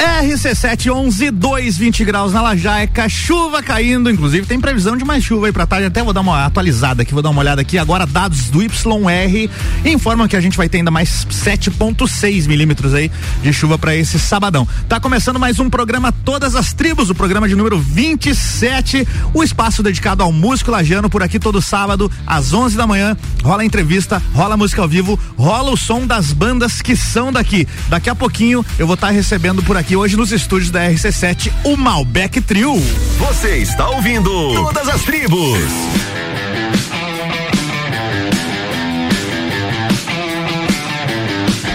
RC7 2, 20 graus na Lajaica, chuva caindo, inclusive tem previsão de mais chuva aí pra tarde, até vou dar uma atualizada aqui, vou dar uma olhada aqui agora, dados do YR informam que a gente vai ter ainda mais 7.6 milímetros aí de chuva para esse sabadão. Tá começando mais um programa Todas as Tribos, o programa de número 27, o espaço dedicado ao músico lajano por aqui todo sábado às 11 da manhã, rola entrevista, rola música ao vivo, rola o som das bandas que são daqui. Daqui a pouquinho eu vou estar tá recebendo por aqui aqui hoje nos estúdios da RC7 o Malbec Trio. Você está ouvindo Todas as Tribos.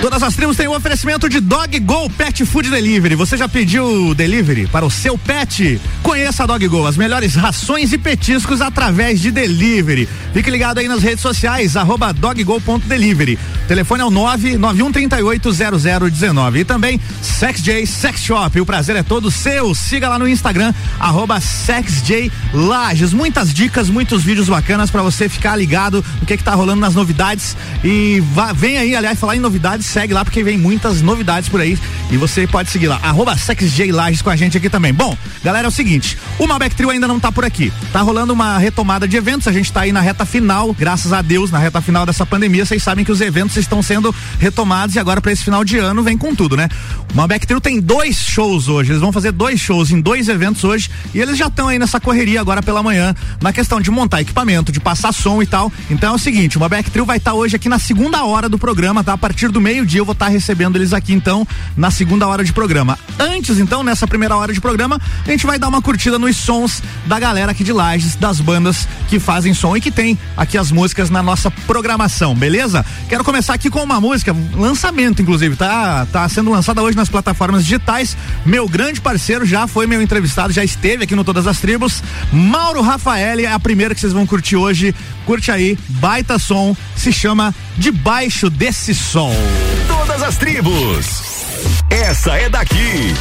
Todas as tribos têm um oferecimento de Dog Go Pet Food Delivery. Você já pediu delivery para o seu pet? Conheça a Dog Go, as melhores rações e petiscos através de delivery. Fique ligado aí nas redes sociais, arroba doggo.delivery. Telefone é o 991380019. E também SexJ Sex Shop. O prazer é todo seu. Siga lá no Instagram, arroba SexJ Lages. Muitas dicas, muitos vídeos bacanas para você ficar ligado no que, que tá rolando nas novidades. E vá, vem aí, aliás, falar em novidades segue lá porque vem muitas novidades por aí e você pode seguir lá, arroba Lages com a gente aqui também. Bom, galera, é o seguinte, o Malbec Trio ainda não tá por aqui. Tá rolando uma retomada de eventos, a gente tá aí na reta final, graças a Deus, na reta final dessa pandemia, vocês sabem que os eventos estão sendo retomados e agora para esse final de ano vem com tudo, né? O Malbec Trio tem dois shows hoje, eles vão fazer dois shows em dois eventos hoje e eles já estão aí nessa correria agora pela manhã, na questão de montar equipamento, de passar som e tal. Então é o seguinte, o Malbec Trio vai estar tá hoje aqui na segunda hora do programa, tá? A partir do meio meio-dia eu vou estar tá recebendo eles aqui então na segunda hora de programa. Antes então, nessa primeira hora de programa, a gente vai dar uma curtida nos sons da galera aqui de Lages, das bandas que fazem som e que tem aqui as músicas na nossa programação, beleza? Quero começar aqui com uma música, lançamento inclusive, tá tá sendo lançada hoje nas plataformas digitais. Meu grande parceiro já foi meu entrevistado, já esteve aqui no Todas as Tribos. Mauro Rafael é a primeira que vocês vão curtir hoje. Curte aí, baita som, se chama Debaixo desse Sol. As tribos. Essa é daqui.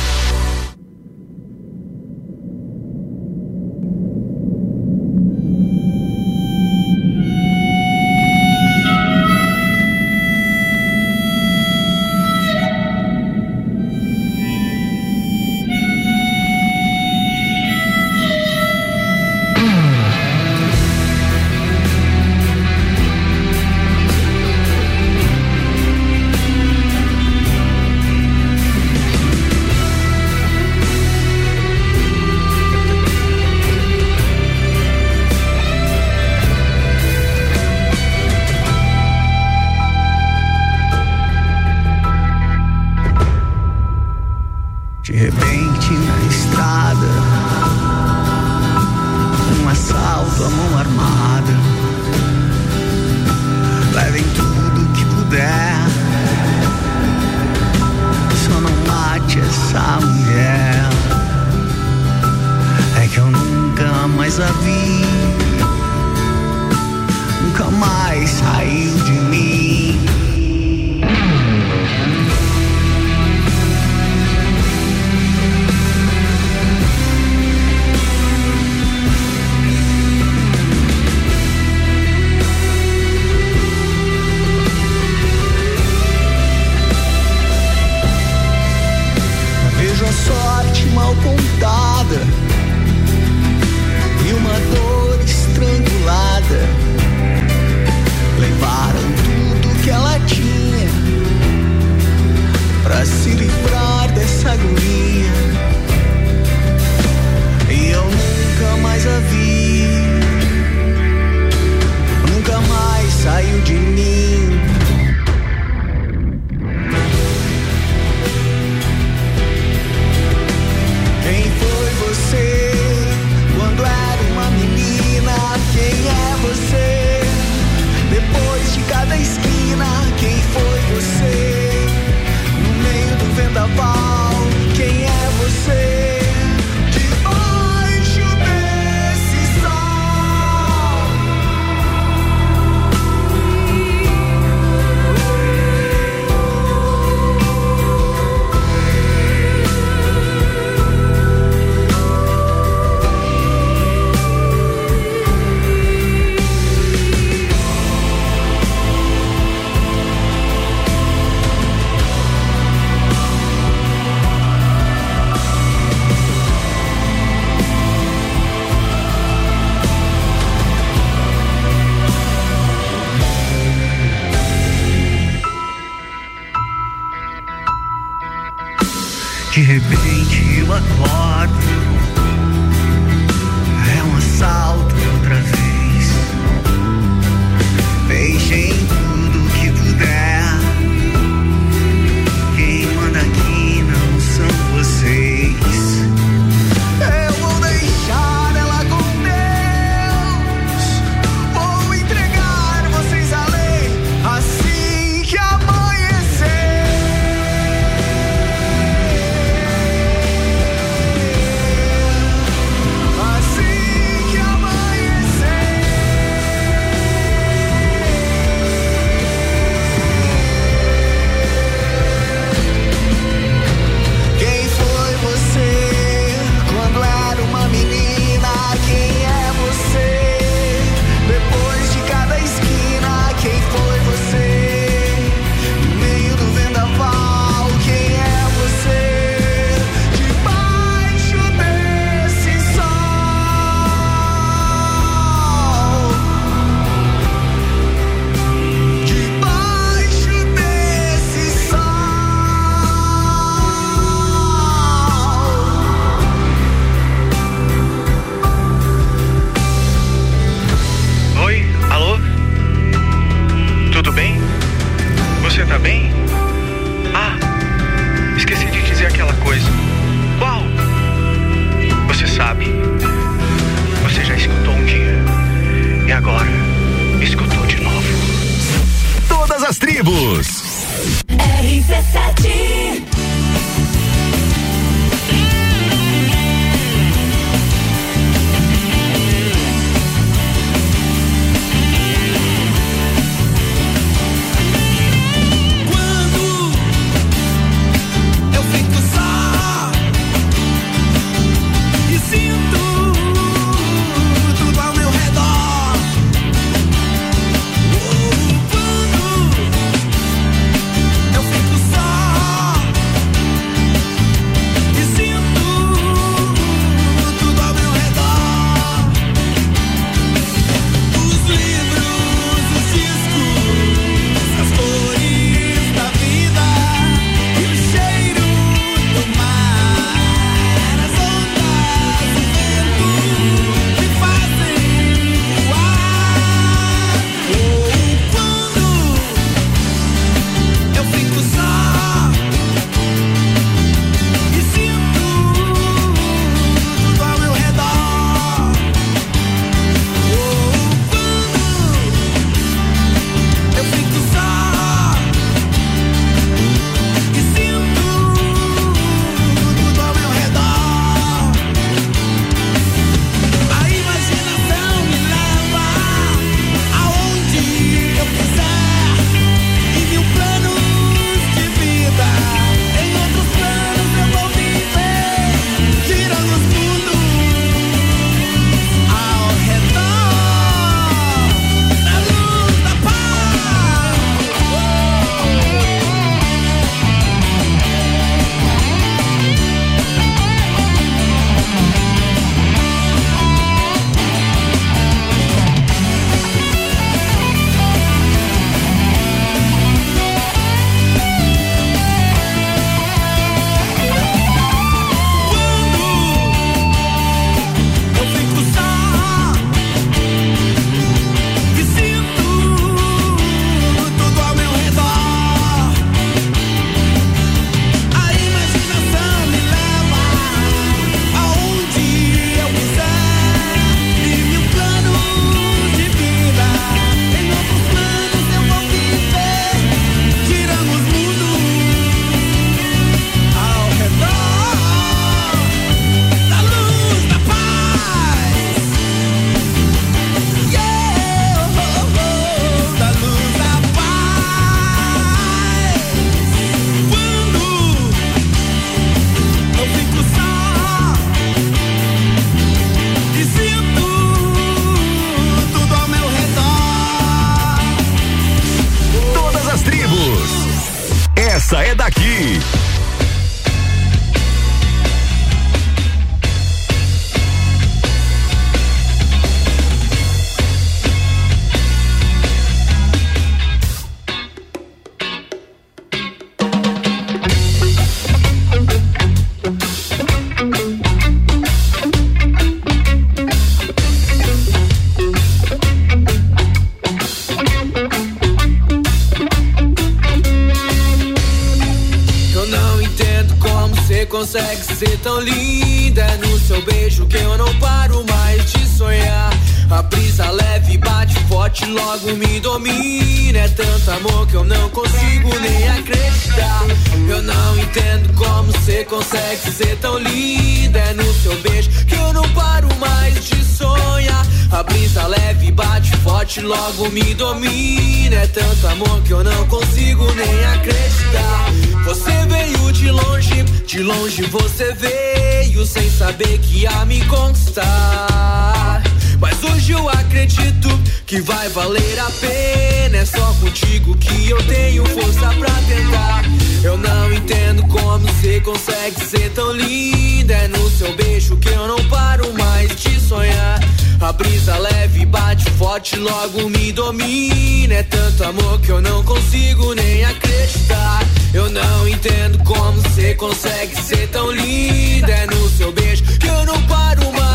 Que vai valer a pena. É só contigo que eu tenho força pra tentar. Eu não entendo como você consegue ser tão linda. É no seu beijo que eu não paro mais de sonhar. A brisa leve bate forte, logo me domina. É tanto amor que eu não consigo nem acreditar. Eu não entendo como você consegue ser tão linda. É no seu beijo que eu não paro mais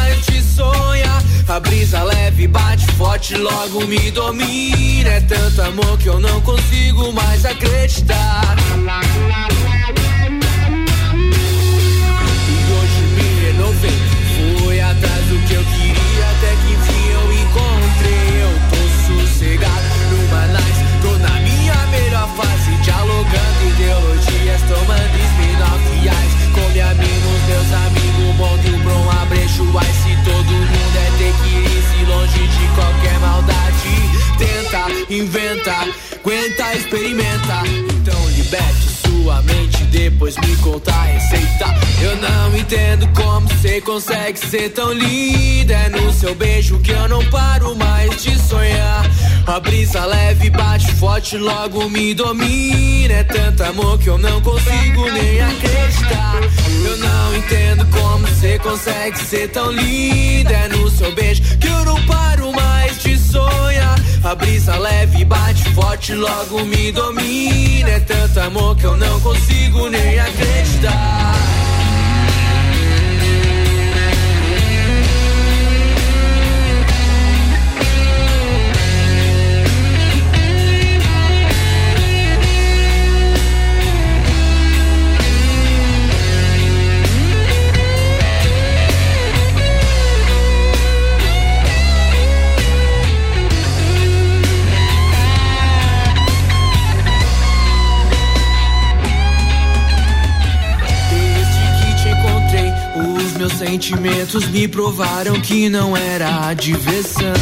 A brisa leve bate forte, logo me domina. É tanto amor que eu não consigo mais acreditar. E hoje me renovei, fui atrás do que eu queria, até que enfim eu encontrei. Eu tô sossegado numa nice, tô na minha melhor fase, dialogando ideologias, tomando spin-off reais. Com minha mina, os meus amigos, monte o Bron, abrecho ice. Tenta, inventa, aguenta, experimenta. Então liberte sua mente, depois me conta a receita. Eu não entendo como você consegue ser tão linda. É no seu beijo que eu não paro mais de sonhar. A brisa leve bate forte, logo me domina. É tanto amor que eu não consigo nem acreditar. Eu não entendo como você consegue ser tão linda. É no seu beijo que eu não paro mais de sonhar. A brisa leve bate forte, logo me domina. É tanto amor que eu não consigo nem acreditar. Meus sentimentos me provaram que não era diversão.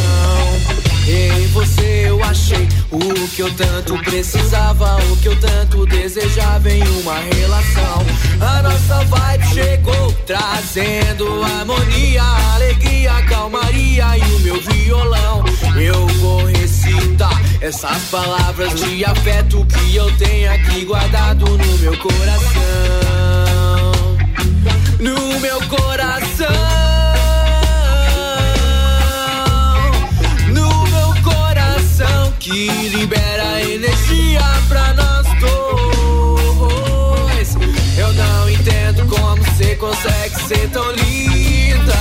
Em você eu achei o que eu tanto precisava, o que eu tanto desejava em uma relação. A nossa vibe chegou trazendo harmonia, alegria, calmaria e o meu violão. Eu vou recitar essas palavras de afeto que eu tenho aqui guardado no meu coração. No meu coração que libera energia pra nós dois. Eu não entendo como você consegue ser tão linda.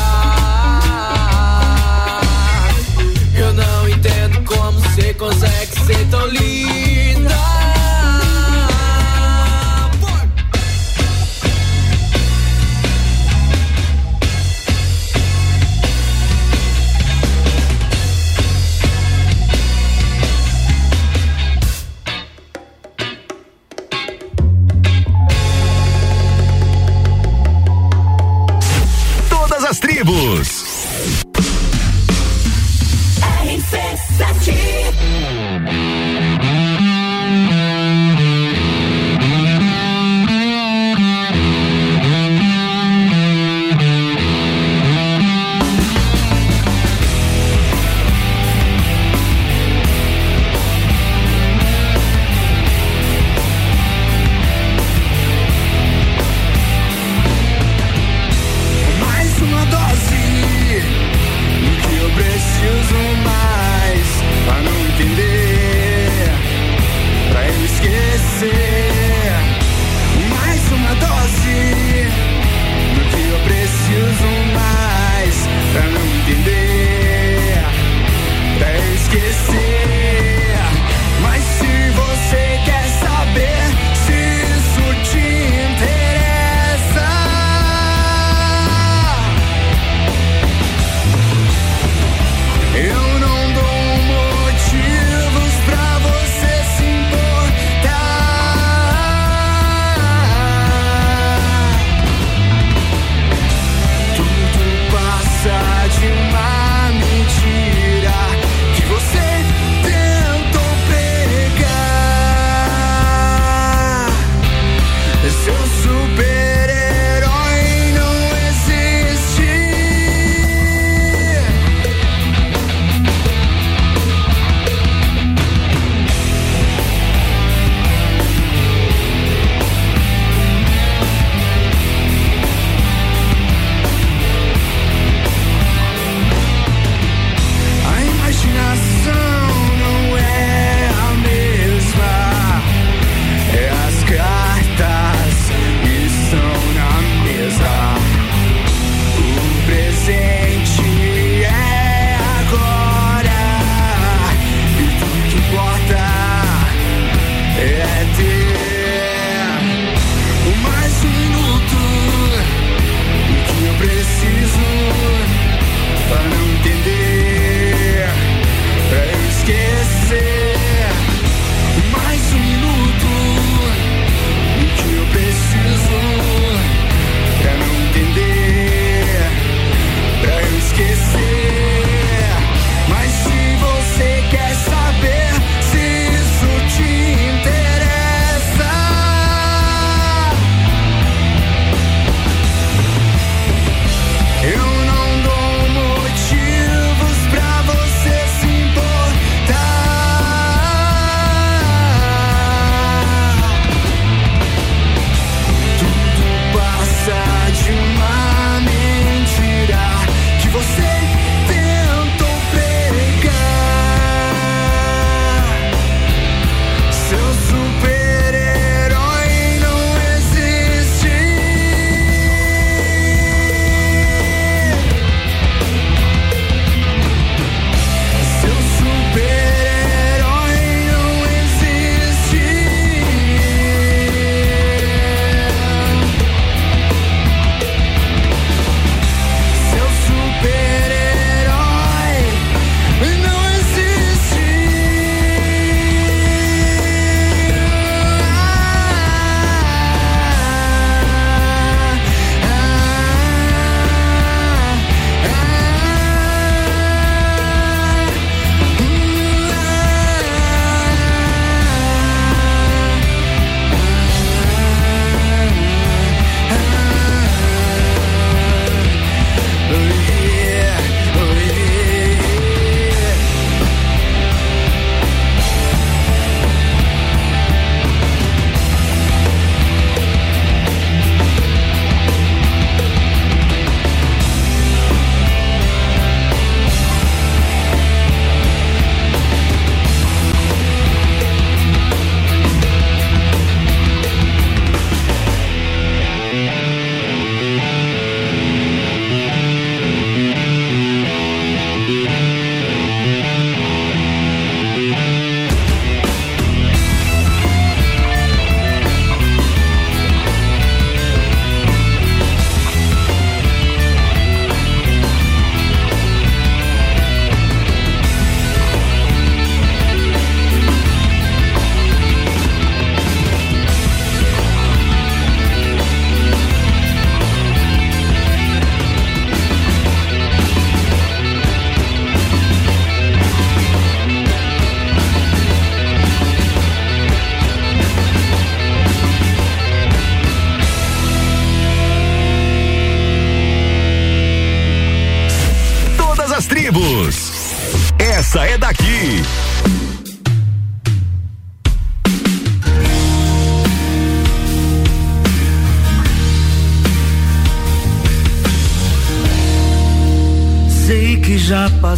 Eu não entendo como você consegue ser tão linda. Tribos. RC7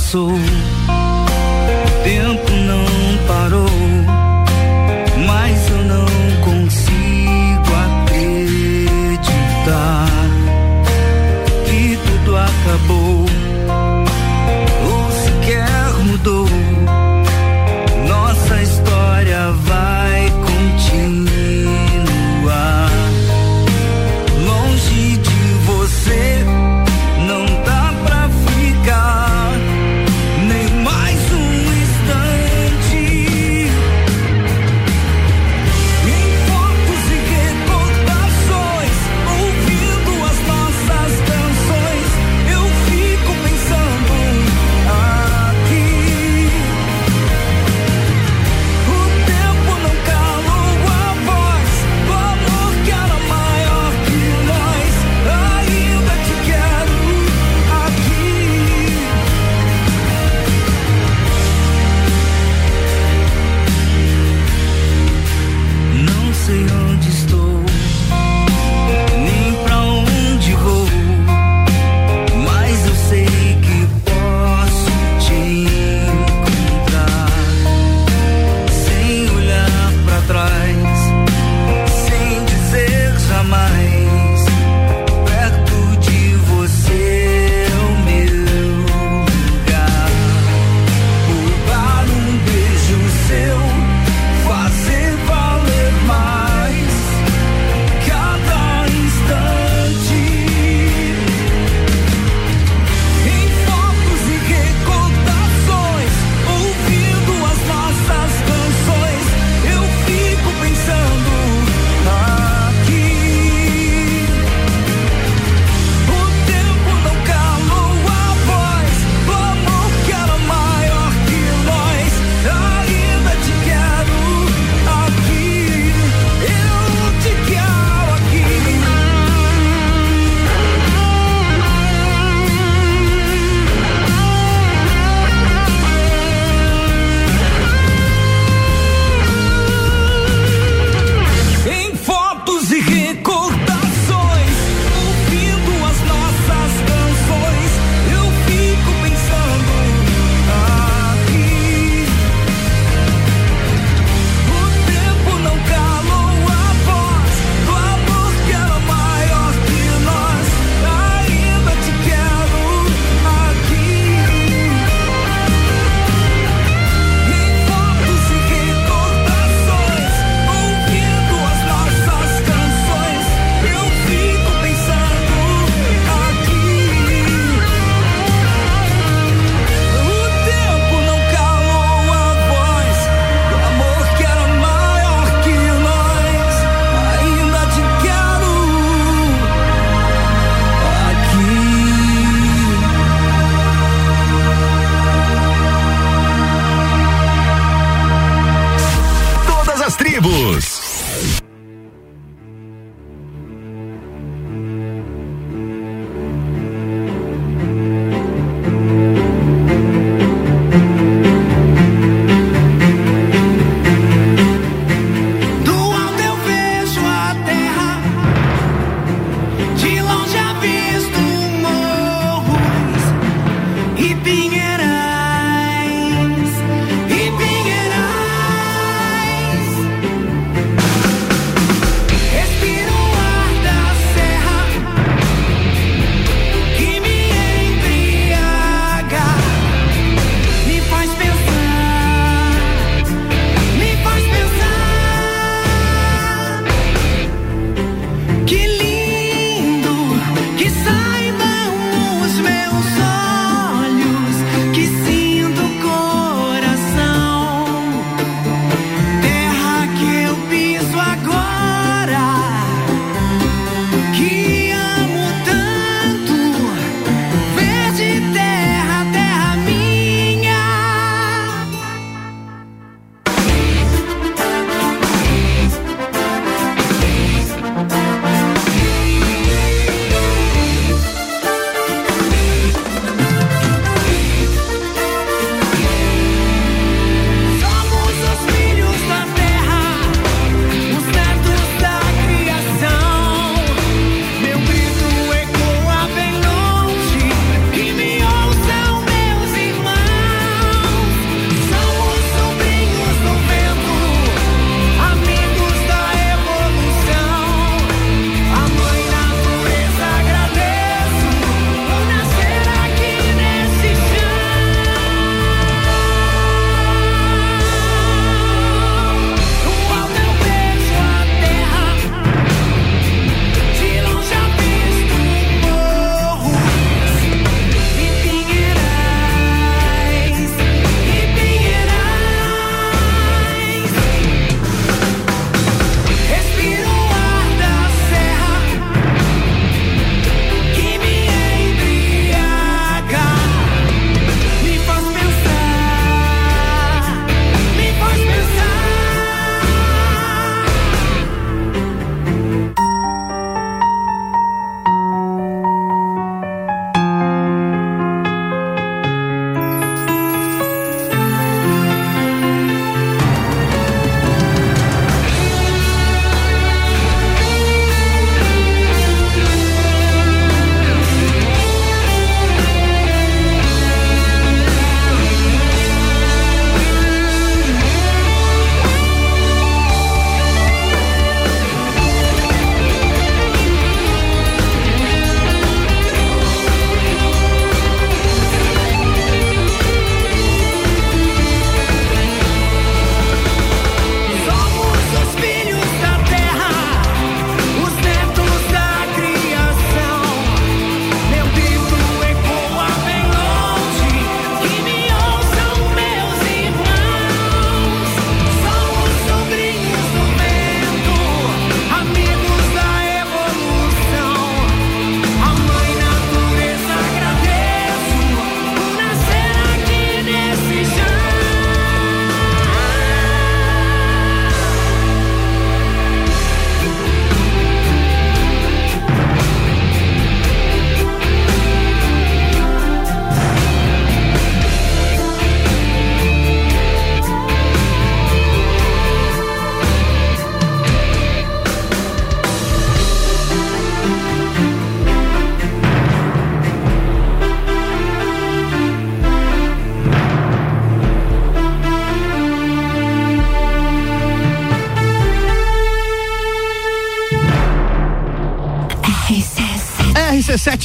já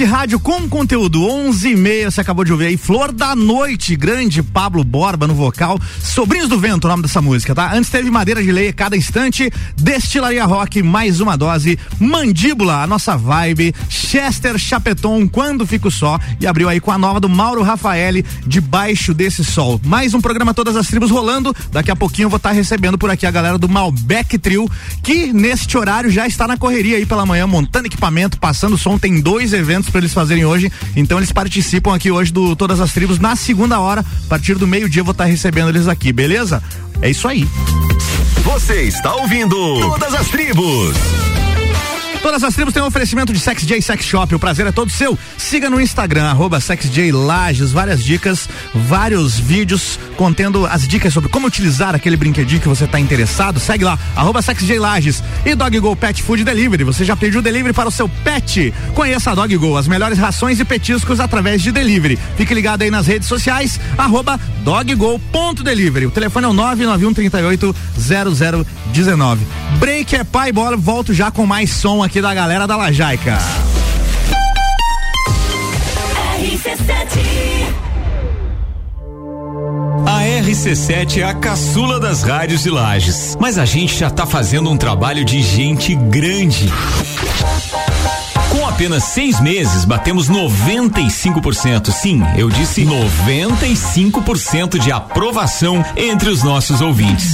RC7 Rádio com conteúdo 11 e meia, você acabou de ouvir aí Flor da Noite, grande Pablo Borba no vocal, Sobrinhos do Vento, o nome dessa música, tá? Antes teve Madeira de Lei, cada instante, Destilaria Rock, mais uma dose, Mandíbula, a nossa vibe, Chester Chapeton, Quando Fico Só, e abriu aí com a nova do Mauro Rafaeli, Debaixo desse Sol. Mais um programa Todas as Tribos rolando, daqui a pouquinho eu vou estar tá recebendo por aqui a galera do Malbec Trio, que neste horário já está na correria aí pela manhã, montando equipamento, passando som, tem dois eventos para eles fazerem hoje. Então eles participam aqui hoje do Todas as Tribos na segunda hora. A partir do meio-dia eu vou estar tá recebendo eles aqui, beleza? É isso aí. Você está ouvindo Todas as Tribos. Todas as tribos têm um oferecimento de Sex J Sex Shop. O prazer é todo seu. Siga no Instagram, arroba Lages, várias dicas, vários vídeos contendo as dicas sobre como utilizar aquele brinquedinho que você está interessado. Segue lá, arroba Lages. E Dog Go Pet Food Delivery. Você já pediu delivery para o seu pet? Conheça a Dog Go, as melhores rações e petiscos através de delivery. Fique ligado aí nas redes sociais, arroba doggo.delivery. O telefone é o 991 38 0019. Break é pai bola, volto já com mais som aqui aqui da galera da Lajaica. A RC7 é a caçula das rádios de Lages, mas a gente já tá fazendo um trabalho de gente grande. Com apenas seis meses, batemos 95%. Sim, eu disse 95% de aprovação entre os nossos ouvintes.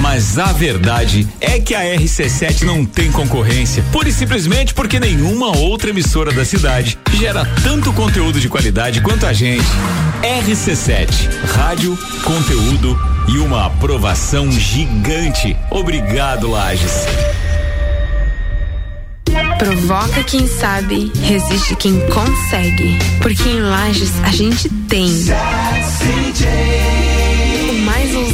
Mas a verdade é que a RC7 não tem concorrência, pura e simplesmente porque nenhuma outra emissora da cidade gera tanto conteúdo de qualidade quanto a gente. RC7, rádio, conteúdo e uma aprovação gigante. Obrigado, Lages. Provoca quem sabe, resiste quem consegue. Porque em Lages a gente tem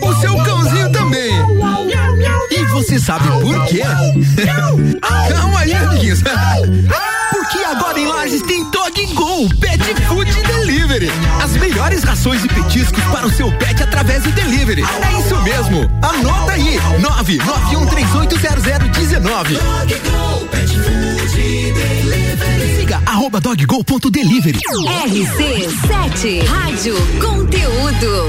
o seu cãozinho também. E você sabe por quê? Calma aí, amiguinhos. Porque agora em Lages tem Dog Go Pet Food Delivery. As melhores rações e petiscos para o seu pet através do delivery. É isso mesmo. Anota aí. 991380019. Dog Go Pet Food Delivery. Siga arroba doggo.delivery. RC7 Rádio Conteúdo.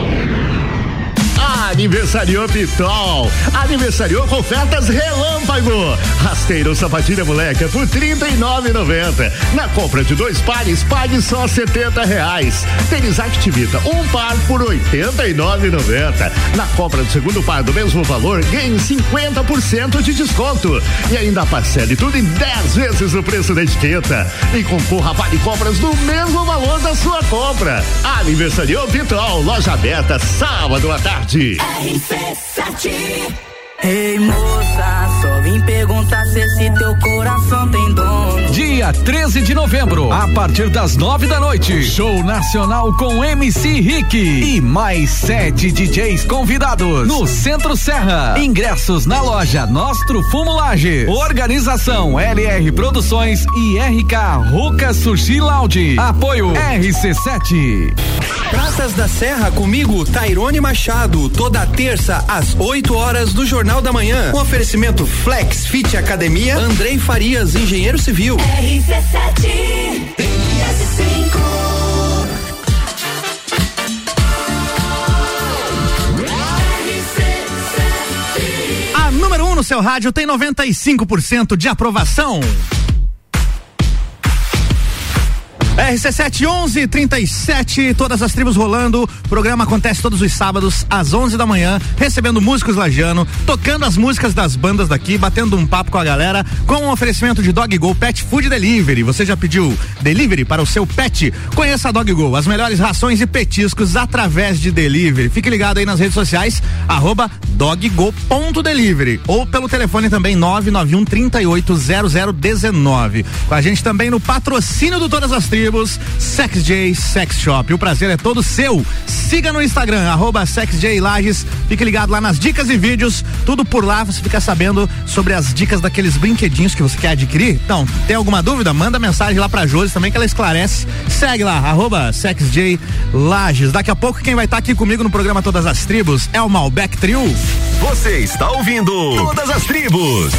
Aniversariou Pitol. Aniversariou com ofertas relâmpago. Rasteiro sapatilha moleca por trinta e. Na compra de dois pares, pague só setenta reais. Tênis Activita, um par por oitenta e. Na compra do segundo par do mesmo valor, ganhe cinquenta por cento de desconto. E ainda parcele tudo em dez vezes o preço da etiqueta. E concorra a vale compras do mesmo valor da sua compra. Aniversariou Pitol, loja aberta sábado à tarde. RC7 Ei moça, só vim perguntar se esse teu coração tem dono. Dia dia 13 de novembro, a partir das nove da noite. Show nacional com MC Rick e mais sete DJs convidados no Centro Serra. Ingressos na loja Nostro Fumulage. Organização LR Produções e RK Ruca Sushi Lounge. Apoio RC7. Praças da Serra comigo, Tairone Machado, toda terça às 8 horas do Jornal da Manhã. Com oferecimento Flex Fit Academia, Andrei Farias, engenheiro civil. RC7 A número 1 um no seu rádio tem 95% de aprovação. RC7 11 37, todas as tribos rolando. O programa acontece todos os sábados às 11 da manhã, recebendo músicos lajano, tocando as músicas das bandas daqui, batendo um papo com a galera, com um oferecimento de Dog Go Pet Food Delivery. Você já pediu delivery para o seu pet? Conheça a Dog Go, as melhores rações e petiscos através de delivery. Fique ligado aí nas redes sociais, arroba doggo.delivery ou pelo telefone também 991 380019. Com a gente também no patrocínio do Todas as Tribos, Sex J Sex Shop. O prazer é todo seu. Siga no Instagram, arroba Lages. Fique ligado lá nas dicas e vídeos. Tudo por lá, você fica sabendo sobre as dicas daqueles brinquedinhos que você quer adquirir. Então, tem alguma dúvida? Manda mensagem lá pra Josi também que ela esclarece. Segue lá, arroba. Daqui a pouco quem vai estar tá aqui comigo no programa Todas as Tribos é o Malbec Trio. Você está ouvindo Todas as Tribos.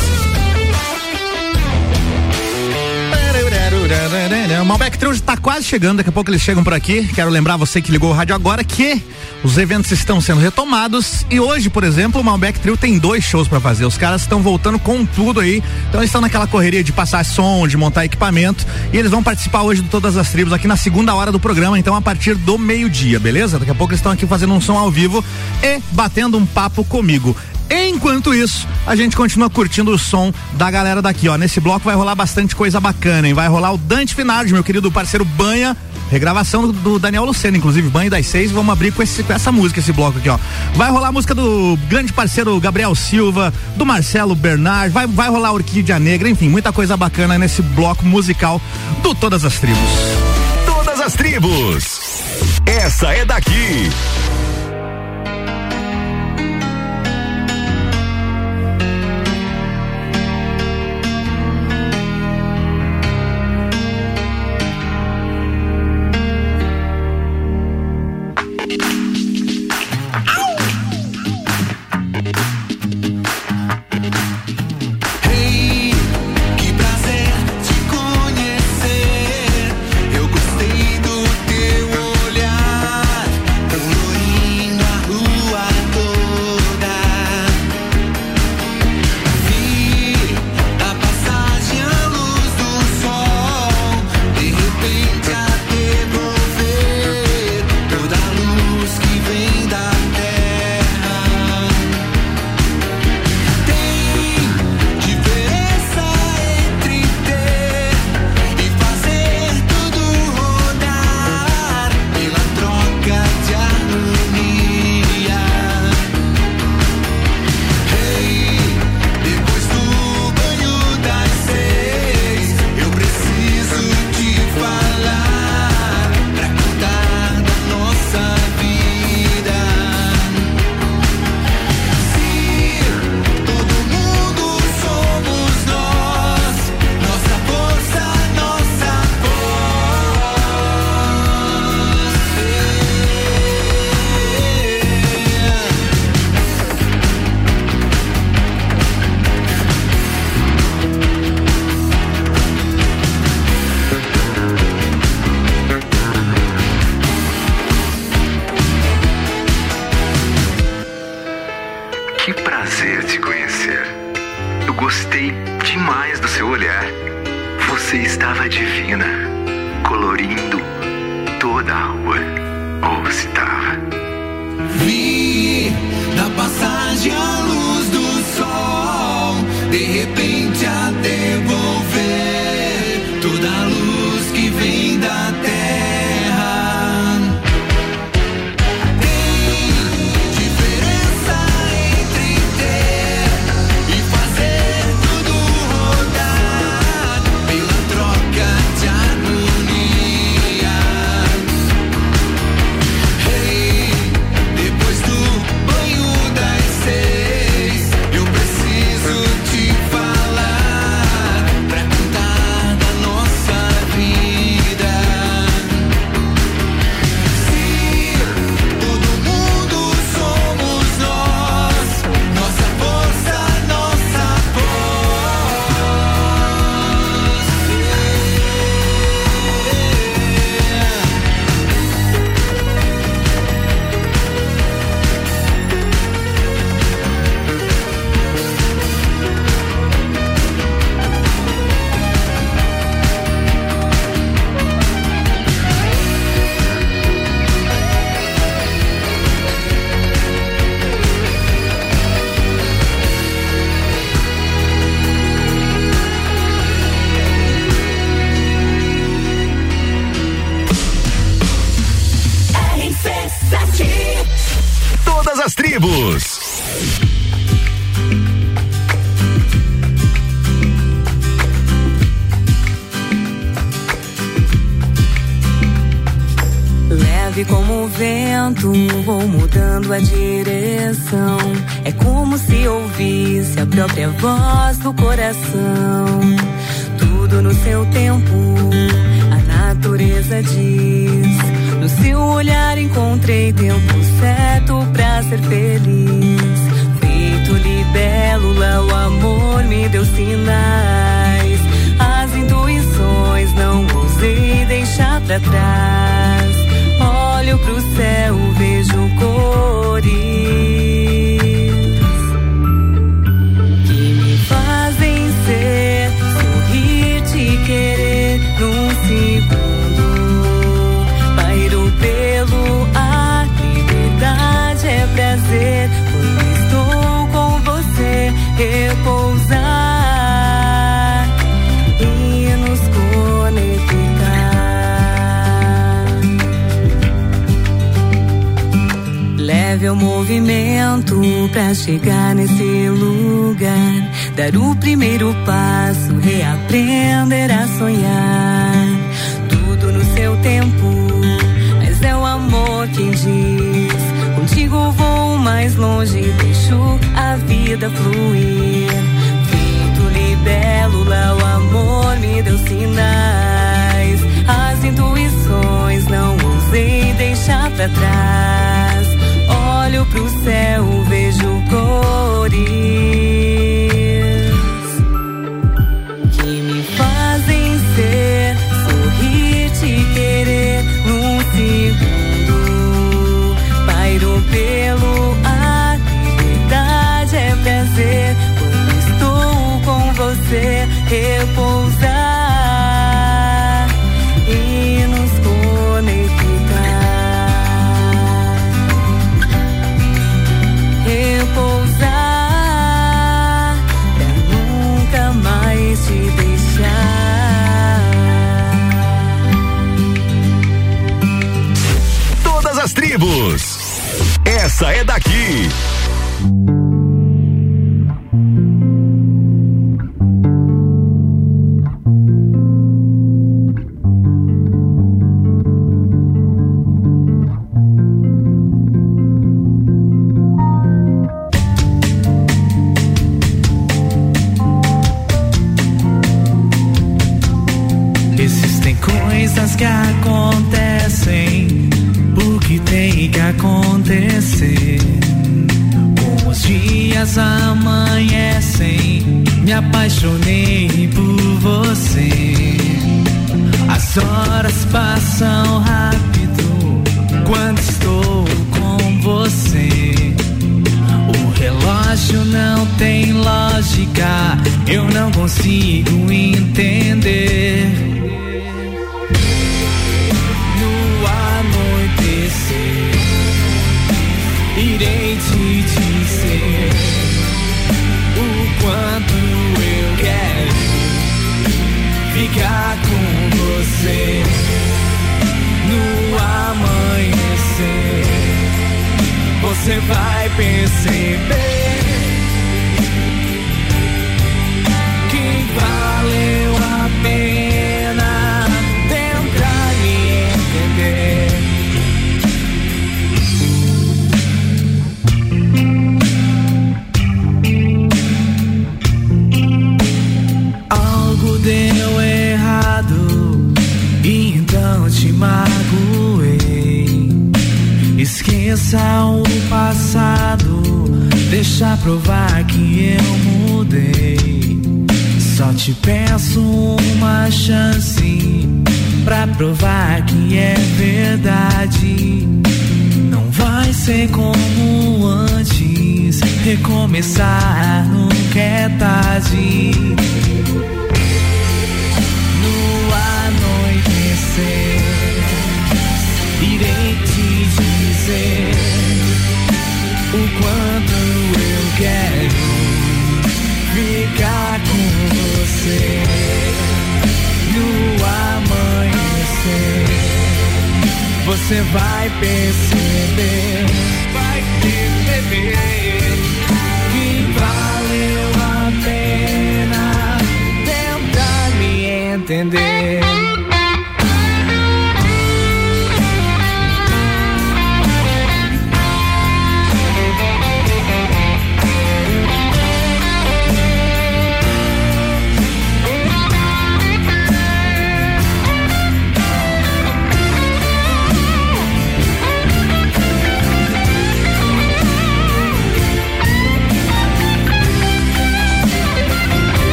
O Malbec Trio está quase chegando, daqui a pouco eles chegam por aqui. Quero lembrar você que ligou o rádio agora que os eventos estão sendo retomados e hoje, por exemplo, o Malbec Trio tem dois shows para fazer. Os caras estão voltando com tudo aí. Então eles estão naquela correria de passar som, de montar equipamento e eles vão participar hoje de todas as tribos aqui na segunda hora do programa, então a partir do meio-dia, beleza? Daqui a pouco eles estão aqui fazendo um som ao vivo e batendo um papo comigo. Enquanto isso, a gente continua curtindo o som da galera daqui, ó. Nesse bloco vai rolar bastante coisa bacana, hein? Vai rolar o Dante Finardi, meu querido parceiro Banha. Regravação do, Daniel Lucena, inclusive, Banho das Seis. Vamos abrir com, esse, com essa música, esse bloco aqui, ó. Vai rolar a música do grande parceiro Gabriel Silva, do Marcelo Bernard, vai, vai rolar Orquídea Negra, enfim, muita coisa bacana nesse bloco musical do Todas as Tribos. Todas as Tribos. Essa é daqui. Me apaixonei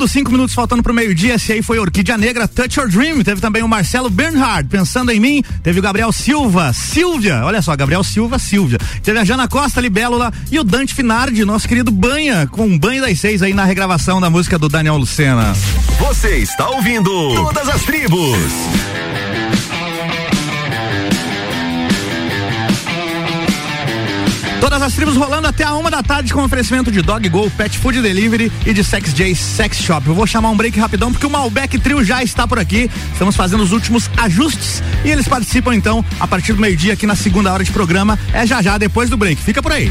conteúdo, cinco minutos faltando pro meio-dia. Esse aí foi Orquídea Negra, Touch Your Dream. Teve também o Marcelo Bernhard, pensando em mim. Teve o Gabriel Silva, Silvia. Olha só, Gabriel Silva, Silvia. Teve a Jana Costa, Libélula e o Dante Finardi, nosso querido Banha, com um banho das seis aí na regravação da música do Daniel Lucena. Você está ouvindo Todas as Tribos. Todas as tribos rolando até a uma da tarde com oferecimento de Dog Go, Pet Food Delivery e de Sex J Sex Shop. Eu vou chamar um break rapidão porque o Malbec Trio já está por aqui. Estamos fazendo os últimos ajustes e eles participam então a partir do meio-dia aqui na segunda hora de programa. É já já depois do break. Fica por aí.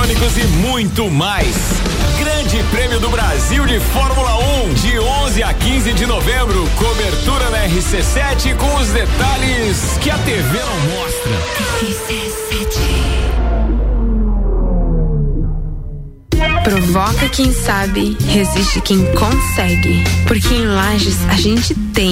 e muito mais. Grande Prêmio do Brasil de Fórmula 1, de 11 a 15 de novembro. Cobertura na RC7 com os detalhes que a TV não mostra. Provoca quem sabe, resiste quem consegue. Porque em Lages a gente tem.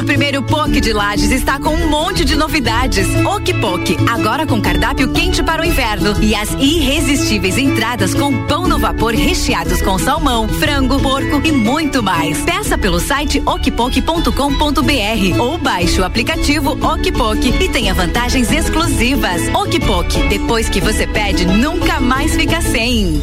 O primeiro POC de Lages está com um monte de novidades. Ok Poc, agora com cardápio quente para o inverno. E as irresistíveis entradas com pão no vapor recheados com salmão, frango, porco e muito mais. Peça pelo site okpok.com.br ou baixe o aplicativo Okpok e tenha vantagens exclusivas. Okpok, depois que você pede, nunca mais fica sem.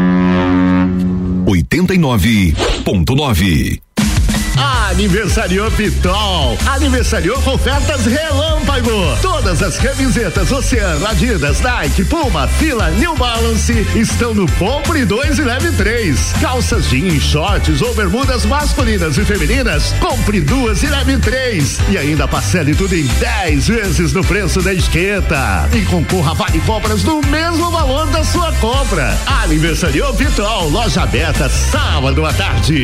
89.9. Aniversariou Pitol. Aniversariou com ofertas relâmpago. Todas as camisetas Oceano, Adidas, Nike, Puma, Fila, New Balance estão no Compre 2 e Leve 3. Calças jeans, shorts ou bermudas masculinas e femininas, compre duas e leve três. E ainda parcele tudo em 10 vezes no preço da etiqueta. E concorra a vale compras no mesmo valor da sua compra. Aniversariou Pitol, loja aberta sábado à tarde.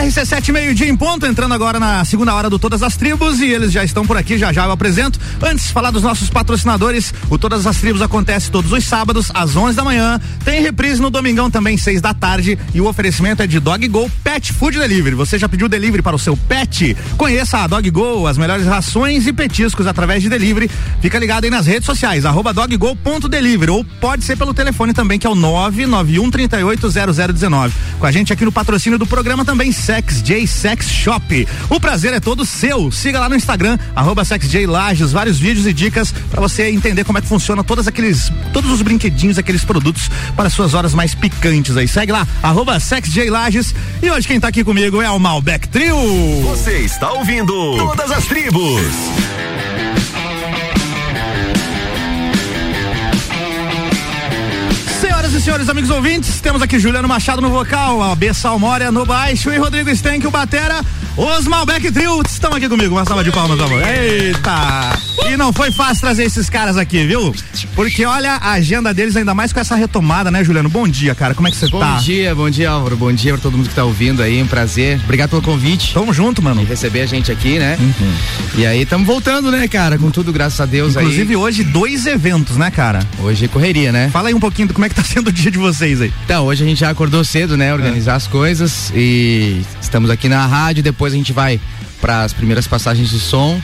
RC7 meio-dia em ponto, entrando agora na segunda hora do Todas as Tribos e eles já estão por aqui, já já eu apresento. Antes, falar dos nossos patrocinadores, o Todas as Tribos acontece todos os sábados às 11 da manhã, tem reprise no domingão também, 6 da tarde e o oferecimento é de Dog Go Pet Food Delivery. Você já pediu delivery para o seu pet? Conheça a Dog Go, as melhores rações e petiscos através de delivery. Fica ligado aí nas redes sociais, arroba doggo.delivery ou pode ser pelo telefone também que é o 991 380019. Com a gente aqui no patrocínio do programa também Sex J Sex Shop. O prazer é todo seu. Siga lá no Instagram, arroba Lages, vários vídeos e dicas para você entender como é que funciona todos aqueles, todos os brinquedinhos, aqueles produtos para suas horas mais picantes aí. Segue lá, arroba Lages. E hoje quem tá aqui comigo é o Malbec Trio. Você está ouvindo Todas as Tribos. Senhores, amigos ouvintes, temos aqui Juliano Machado no vocal, a B Salmória no baixo e Rodrigo Stenck, o batera. Os Malbec Trio estão aqui comigo. Uma salva de palmas, amor. Eita! E não foi fácil trazer esses caras aqui, viu? Porque olha a agenda deles, ainda mais com essa retomada, né, Juliano? Bom dia, cara. Como é que você Bom tá? dia, bom dia, Álvaro. Bom dia pra todo mundo que tá ouvindo aí. Um prazer. Obrigado pelo convite. Tamo junto, mano. E receber a gente aqui, né? E aí, tamo voltando, né, cara? Com tudo, graças a Deus Inclusive aí. hoje dois eventos, né, cara? Hoje correria, né? Fala aí um pouquinho do como é que tá sendo o dia de vocês aí. Então, hoje a gente já acordou cedo, né? Organizar as coisas e estamos aqui na rádio. Depois a gente vai para as primeiras passagens de som.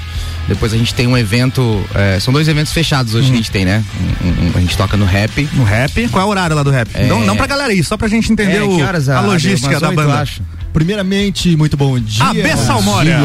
Depois a gente tem um evento. é, são dois eventos fechados hoje que a gente tem, né? Um- um- a gente toca no rap. No rap? Qual é o horário lá do rap? É. Não, não pra galera aí, só pra gente entender É, o- a, a- logística da banda. acho. Primeiramente, muito bom dia. A B Salmória.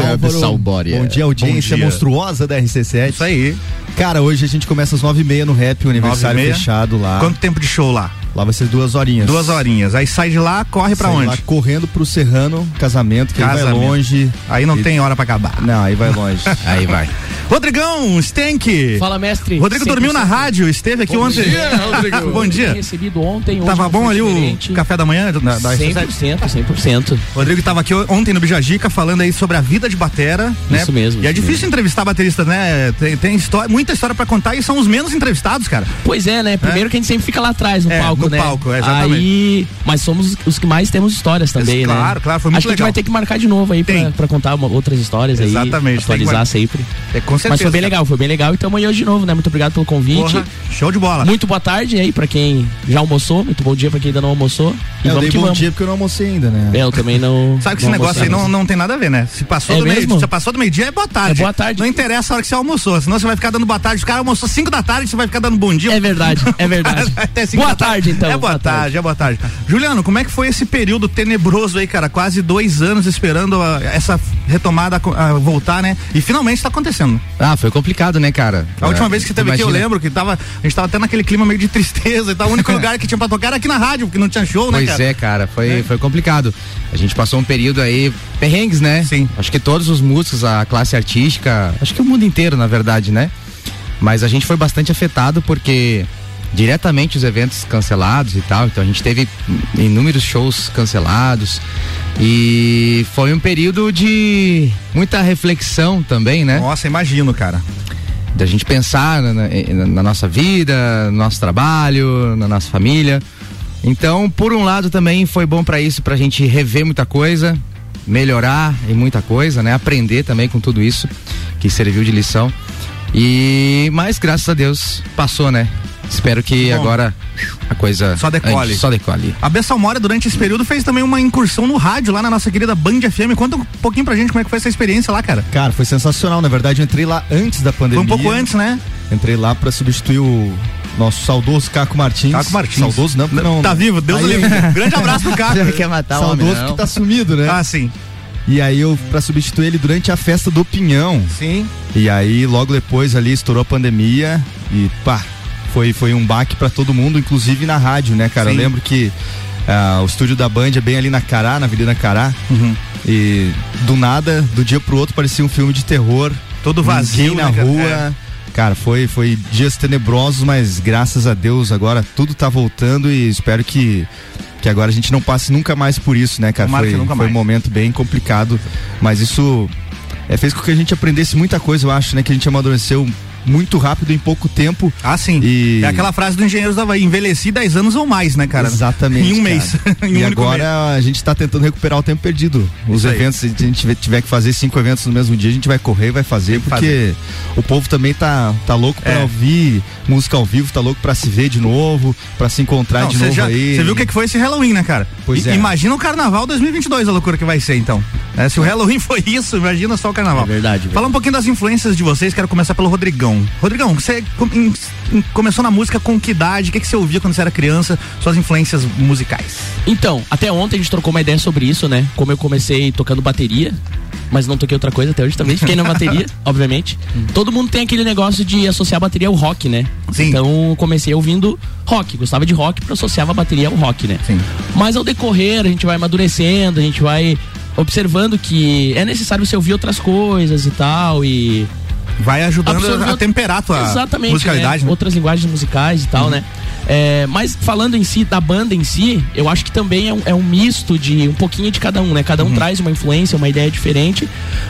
Bom dia, audiência Bom dia. monstruosa da RC7. Isso aí. Cara, hoje a gente começa às nove e meia no rap, o aniversário fechado lá. Quanto tempo de show lá? Lá vai ser duas horinhas. Duas horinhas. Aí sai de lá, corre pra Sai onde? Lá correndo pro Serrano, casamento, que aí vai Casamento. longe. Aí não E- tem hora pra acabar. Não, aí vai longe. aí vai. Rodrigão, Stenck. Fala, mestre. Rodrigo dormiu na 100%. rádio, esteve aqui Bom ontem. dia, Rodrigo. Bom dia. Recebido ontem, hoje Tava bom ali diferente. o café da manhã da, da 100%, 100%. Rodrigo tava aqui ontem no Bijagica falando aí sobre a vida de batera, né? Isso mesmo, E é difícil entrevistar baterista, né? Tem, tem história, muita história pra contar e são os menos entrevistados, cara. Pois é, né? Primeiro que a gente sempre fica lá atrás no É, palco, no né? palco, é, exatamente. Aí, mas somos os que mais temos histórias também, né? claro, claro, foi muito Acho que a gente legal. vai ter que marcar de novo aí pra, pra contar uma- outras histórias aí. Exatamente, que Atualizar sempre. É, com certeza, Mas foi bem cara. legal, foi bem legal. E tamo aí hoje de novo, né? Muito obrigado pelo convite. Porra, show de bola. Muito boa tarde aí pra quem já almoçou. Muito bom dia pra quem ainda não almoçou. E eu vamos dei que bom vamos. dia porque eu não almocei ainda, né? É, eu também não. Sabe que esse negócio aí não, não tem nada a ver, né? Se passou É do meio, se passou do meio-dia é boa tarde. É boa tarde. Não interessa a hora que você almoçou, senão você vai ficar dando boa tarde. O cara almoçou 5 da tarde, você vai ficar dando bom dia. É verdade, é verdade. Boa da tarde, então. É boa, tarde, tarde. é boa tarde. Juliano, como é que foi esse período tenebroso aí, cara? Quase dois anos esperando a- essa retomada co- a voltar, né? E finalmente tá acontecendo. Ah, foi complicado, né, cara? A última Ah, vez que você teve aqui, eu imagina. lembro que tava, a gente tava até naquele clima meio de tristeza e tal. O único lugar que tinha pra tocar era aqui na rádio, porque não tinha show, né, Pois é, cara, foi, foi complicado. A gente passou um período aí, perrengues, né? Sim. Acho que todos os músicos, a classe artística, acho que o mundo inteiro, na verdade, né? Mas a gente foi bastante afetado porque diretamente os eventos cancelados e tal, então a gente teve inúmeros shows cancelados e foi um período de muita reflexão também, né? Nossa, imagino, cara. Da gente pensar na, na- na nossa vida, no nosso trabalho, na nossa família. Então, por um lado também foi bom pra isso, pra gente rever muita coisa, melhorar em muita coisa, né? Aprender também com tudo isso que serviu de lição. E mas graças a Deus passou, né? Espero que Bom. agora a coisa Só decole. Só decole. A Bessa Mora, durante esse período, fez também uma incursão no rádio lá na nossa querida Band FM. Conta um pouquinho pra gente como é que foi essa experiência lá, cara. Cara, foi sensacional. Na verdade, eu entrei lá antes da pandemia. Foi um pouco antes, né? Entrei lá pra substituir o nosso saudoso Caco Martins. Caco Martins. Saudoso não, não. Tá vivo, Deus o Aí- livre. Grande abraço pro Caco. Já quer matar o homem, Saudoso não. que tá sumido, né? Ah, sim. E aí eu, pra substituir ele durante a festa do Pinhão. Sim. E aí, logo depois ali, estourou a pandemia e pá, foi, foi um baque pra todo mundo, inclusive na rádio, né, cara? Sim. Eu lembro que ah, o estúdio da Band é bem ali na Cará, na Avenida Cará. Uhum. E do nada, do dia pro outro, parecia um filme de terror. Todo vazio, Ninguém na né, cara? rua. É. Cara, foi, foi dias tenebrosos, mas graças a Deus agora tudo tá voltando e espero que, que agora a gente não passe nunca mais por isso, né, cara? Tomara Foi, foi um momento bem complicado, mas isso é, fez com que a gente aprendesse muita coisa, eu acho, né? Que a gente amadureceu muito rápido em pouco tempo. Ah, sim. E... É aquela frase do Engenheiros da Havaí, envelheci 10 anos ou mais, né, cara? Exatamente. Em um cara. mês. em um e agora mês. a gente está tentando recuperar o tempo perdido. Os Isso aí. eventos, se a gente tiver- que fazer cinco eventos no mesmo dia, a gente vai correr e vai fazer, que porque o povo também tá, tá louco pra É. ouvir música ao vivo, tá louco pra se ver de novo, pra se encontrar Não, de novo já- aí. Você viu o que, que foi esse Halloween, né, cara? Pois I- é. Imagina o carnaval 2022, a loucura que vai ser, então. É, se o Halloween foi isso, imagina só o carnaval. É verdade. Fala um pouquinho das influências de vocês, quero começar pelo Rodrigão. Rodrigão, você em- em- começou na música com que idade? O que, que você ouvia quando você era criança? Suas influências musicais? Então, até ontem a gente trocou uma ideia sobre isso, né? Como eu comecei tocando bateria, mas não toquei outra coisa até hoje também. Fiquei na bateria, obviamente. Todo mundo tem aquele negócio de associar a bateria ao rock, né? Sim. Então comecei ouvindo rock, gostava de rock porque eu associava a bateria ao rock, né? Sim. Mas ao decorrer, a gente vai amadurecendo, a gente vai observando que é necessário você ouvir outras coisas e tal e Vai ajudando absorver a temperar a tua Exatamente, musicalidade, né? né? outras linguagens musicais e tal, né? É, mas falando em si, da banda em si, eu acho que também é um, é um misto de um pouquinho de cada um, né? Cada um traz uma influência, uma ideia diferente.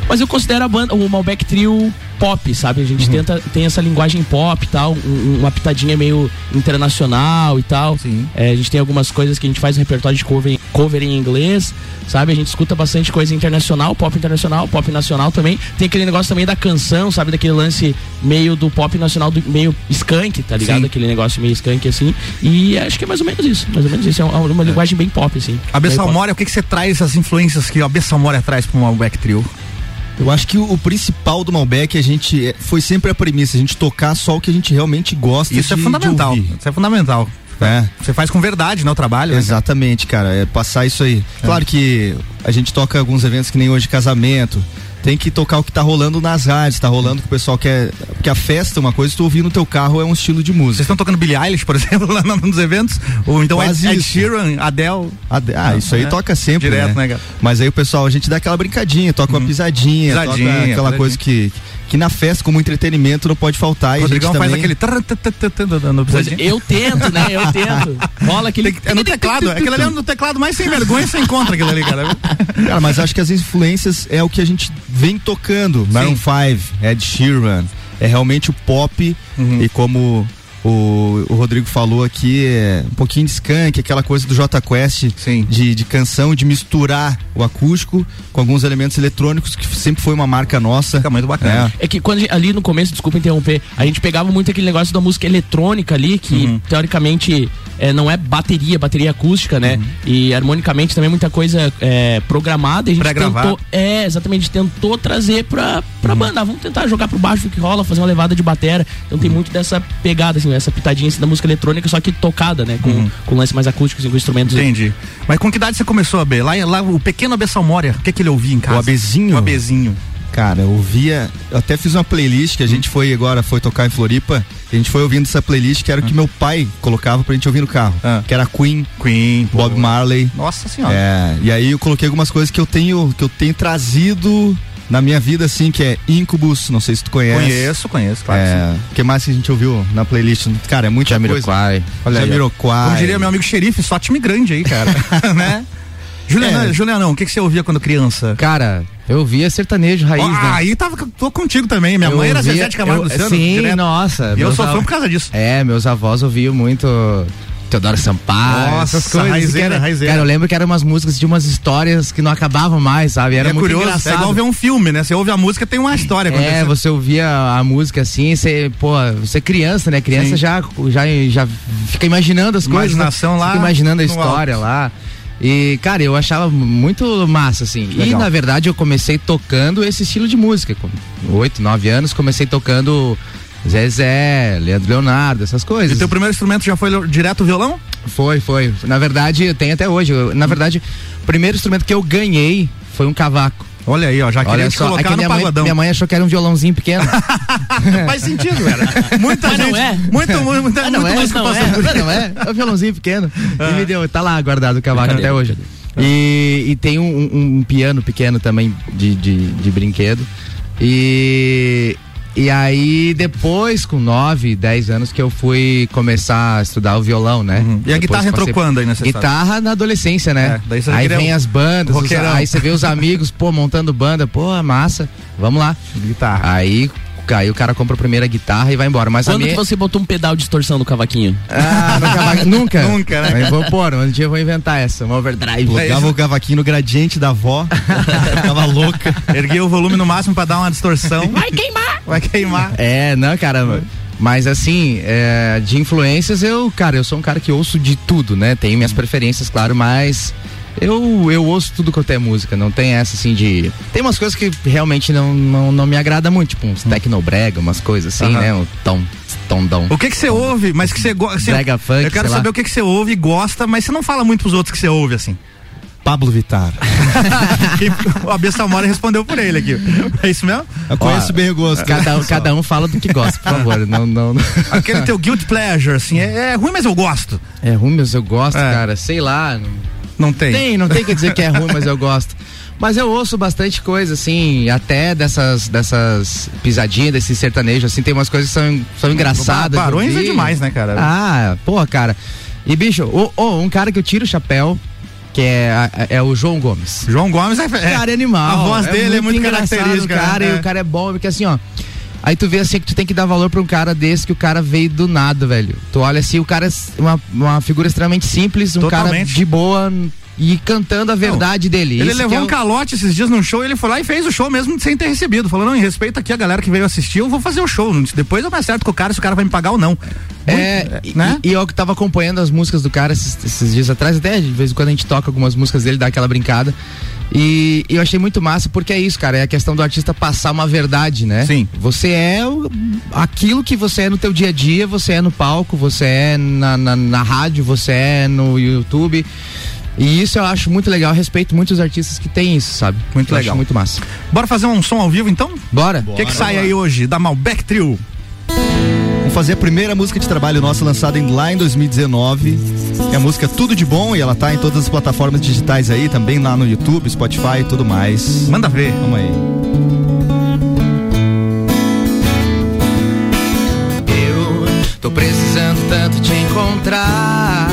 Mas eu considero a banda, o Malbec Trio pop, sabe? A gente tenta, tem essa linguagem pop e tal, um- uma pitadinha meio internacional e tal. É, a gente tem algumas coisas que a gente faz no repertório de cover, cover em inglês, sabe? A gente escuta bastante coisa internacional, pop internacional, pop nacional também. Tem aquele negócio também da canção, sabe? Daquele lance meio do pop nacional, do, meio skunk, tá ligado? Sim. Aquele negócio meio skunk assim. E acho que é mais ou menos isso. Mais ou menos isso. É uma, uma linguagem bem pop, assim. A. Bessalmória, o que, que você traz essas influências que a Bessalmória traz pro Malbec Trio? Eu acho que o, principal do Malbec a gente é- foi sempre a premissa, a gente tocar só o que a gente realmente gosta Isso é de- de fundamental. Isso é fundamental. É. Você faz com verdade, né, o trabalho. né? Exatamente, cara. É passar isso aí. Claro que a gente toca alguns eventos que nem hoje casamento. Tem que tocar o que tá rolando nas rádios, tá rolando que o pessoal quer. Porque a festa, é uma coisa, tu ouvir no teu carro é um estilo de música. Vocês estão tocando Billie Eilish, por exemplo, lá no- nos eventos? Ou então Ed, Quase Ed isso. Sheeran, Adele? Ade- Ah, isso aí É. toca sempre. Direto, né? né, cara? Mas aí o pessoal, a gente dá aquela brincadinha, toca uma pisadinha, Pisadinha, toca aquela pisadinha. coisa que, que na festa, como entretenimento, não pode faltar. O e Rodrigão faz aquele. eu tento, né? Eu tento. Rola aquele. É no teclado, aquele ali é no teclado mais sem vergonha você encontra aquilo ali, cara. Cara, mas acho que as influências é o que a gente vem tocando. Maroon 5, Ed Sheeran. É realmente o pop Uhum. e como o, o Rodrigo falou aqui, é um pouquinho de skunk, aquela coisa do J Quest de, de canção, de misturar o acústico com alguns elementos eletrônicos, que sempre foi uma marca nossa. Fica muito bacana. É que quando gente- ali no começo, desculpa interromper, a gente pegava muito aquele negócio da música eletrônica ali, que Uhum. teoricamente é, não é bateria, bateria acústica, né? Uhum. E harmonicamente também muita coisa é, programada. E a gente Pré-gravado. tentou, é, exatamente, tentou trazer pra, Uhum. pra banda. Ah, Vamos tentar jogar pro baixo o que rola, fazer uma levada de batera. Então tem muito dessa pegada, assim, essa pitadinha assim, da música eletrônica, só que tocada, né? Com, Uhum. com lance mais acústico, assim, com instrumentos. Entendi. Mas com que idade você começou a B? Lá, lá o pequeno Bessalmória, o que, que ele ouvia em casa? O abezinho? O abezinho. Cara, eu ouvia. Eu até fiz uma playlist que a gente foi agora, foi tocar em Floripa. A gente foi ouvindo essa playlist que era o que meu pai colocava pra gente ouvir no carro. Que era Queen, Queen, Bob Marley. Nossa senhora. É, e aí eu coloquei algumas coisas que eu tenho, que eu tenho trazido na minha vida, assim, que é Incubus, não sei se tu conhece. Conheço, conheço, claro. É, o que mais que a gente ouviu na playlist? Cara, é muita Jamiroquai. coisa. Olha. Jamiroquai. Como diria meu amigo xerife, só time grande aí, cara. né? Juliana, É. Julianão, o que, que você ouvia quando criança? Cara, eu via sertanejo raiz, Ó, né? Aí tava, tô contigo também. Minha Eu mãe era Zezé de Camargo Luciano. Sim, direto. nossa. E eu sou fã por causa disso. É, meus avós ouviam muito Teodoro Sampaio. Nossa, essas coisas. raizeira, era- raizeira. Cara, eu lembro que eram umas músicas de umas histórias que não acabavam mais, sabe? Era é muito curioso, engraçado. é igual ver um filme, né? Você ouve a música, tem uma história É, acontecendo. você ouvia a música assim, você, pô, você é criança, né? Criança Sim. já, já, já fica imaginando as coisas. né? Imaginação lá Fica imaginando a história alto. lá. E, cara, eu achava muito massa, assim. E, Legal. na verdade, eu comecei tocando esse estilo de música. Com oito, nove anos, comecei tocando Zezé, Leandro Leonardo, essas coisas. E teu primeiro instrumento já foi direto o violão? Foi, foi. Na verdade, tem até hoje. Eu- na verdade, o primeiro instrumento que eu ganhei foi um cavaco. Olha aí, ó, já queria Olha te só, é colocar que no minha mãe, pagodão. minha mãe achou que era um violãozinho pequeno. Faz sentido, cara. Muita Mas não gente. é? Muito, muito, muito, Ah, não muito é, mais que não passou é, por não é, é um violãozinho pequeno. Ah. E me deu, tá lá guardado o cavaco até hoje. E, e tem um, um- um piano pequeno também de, de, de brinquedo. E, e aí, depois, com 9, 10 anos, que eu fui começar a estudar o violão, né? Uhum. E a Depois guitarra entrou passei- quando aí nessa? Guitarra na adolescência, né? É, daí você aí vem um as bandas, os- aí você vê os amigos, pô, montando banda, pô, massa, vamos lá. Guitarra. Aí, Aí o cara compra a primeira guitarra e vai embora. Mas a Quando minha... que você botou um pedal de distorção no cavaquinho? Ah, no cavaquinho. Nunca. Nunca, né? Mas vou pôr, um dia eu vou inventar essa, uma overdrive. Plugava o cavaquinho no gradiente da avó. Ficava louca. Erguei o volume no máximo pra dar uma distorção. Vai queimar! Vai queimar. É, não, cara. Mas assim, é, de influências, eu, cara, eu sou um cara que ouço de tudo, né? Tenho minhas preferências, claro, mas eu, eu ouço tudo quanto é música, não tem essa assim de. Tem umas coisas que realmente não, não, não me agrada muito, tipo uns tecnobrega, umas coisas assim, né? Um tom, tondão. O que que você ouve, mas que você gosta? Brega funk, Eu quero sei lá. saber o que que você ouve e gosta, mas você não fala muito pros outros que você ouve, assim. Pablo Vittar. o AB Salmora respondeu por ele aqui. É isso mesmo? Eu conheço bem o gosto. Cada, um- cada um fala do que gosta, por favor. Não, não, não. Aquele teu guilt pleasure, assim, é, é ruim, mas eu gosto. É ruim, mas eu gosto, É. cara. Sei lá. Não, Não tem. tem, não tem que dizer que é ruim, mas eu gosto. Mas eu ouço bastante coisa, assim, até dessas, dessas pisadinhas, desse sertanejo, assim, tem umas coisas que são, são engraçadas. de Barões é demais, né, cara? Ah, porra, cara. E, bicho, ô, ô, um cara que eu tiro o chapéu, que é, é o João Gomes. João Gomes é, é Cara, é animal. A voz dele é muito característica. cara, né? e o cara é bom, porque assim, ó. Aí tu vê assim que tu tem que dar valor pra um cara desse que o cara veio do nada, velho. Tu olha assim, o cara é uma, uma figura extremamente simples, um cara Totalmente. de boa e cantando a verdade dele. Ele Isso levou é um o- calote esses dias num show, ele foi lá e fez o show mesmo sem ter recebido. Falou, não, em respeito aqui a galera que veio assistir, eu vou fazer o show. Depois eu me acerto com o cara se o cara vai me pagar ou não. É, e, né? e eu que tava acompanhando as músicas do cara esses, esses dias atrás, até de vez em quando a gente toca algumas músicas dele, dá aquela brincada. E, e eu achei muito massa porque é isso, cara, é a questão do artista passar uma verdade, né? Sim. Você é o- aquilo que você é no teu dia a dia, você é no palco, você é na, na, na rádio, você é no YouTube. E isso eu acho muito legal, respeito muitos artistas que têm isso, sabe? Muito Eu legal. Acho muito massa. Bora fazer um som ao vivo então? Bora. O que, que sai aí hoje da Malbec Trio? Vamos fazer a primeira música de trabalho nossa lançada em- lá em 2019. É a música Tudo de Bom e ela tá em todas as plataformas digitais aí, também lá no YouTube, Spotify e tudo mais. Manda ver. Vamos aí. Eu tô precisando tanto te encontrar.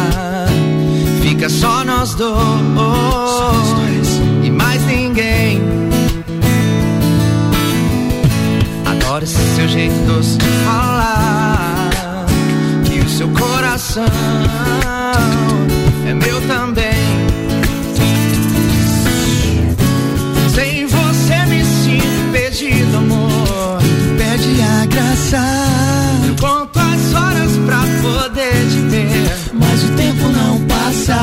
Fica só nós dois, e Adoro esse seu jeito doce de falar. Que o seu coração é meu também. Sem você me sinto perdido, amor. Perde a graça. Eu conto as horas pra poder te ver. Mas o tempo não passa.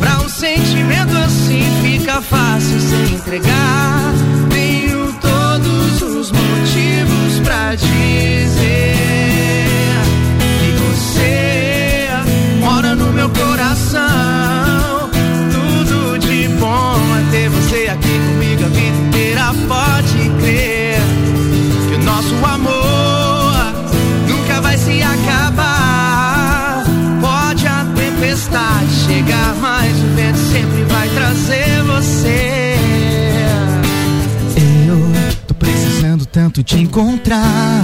Pra um sentimento assim fica fácil se entregar. Tanto te encontrar.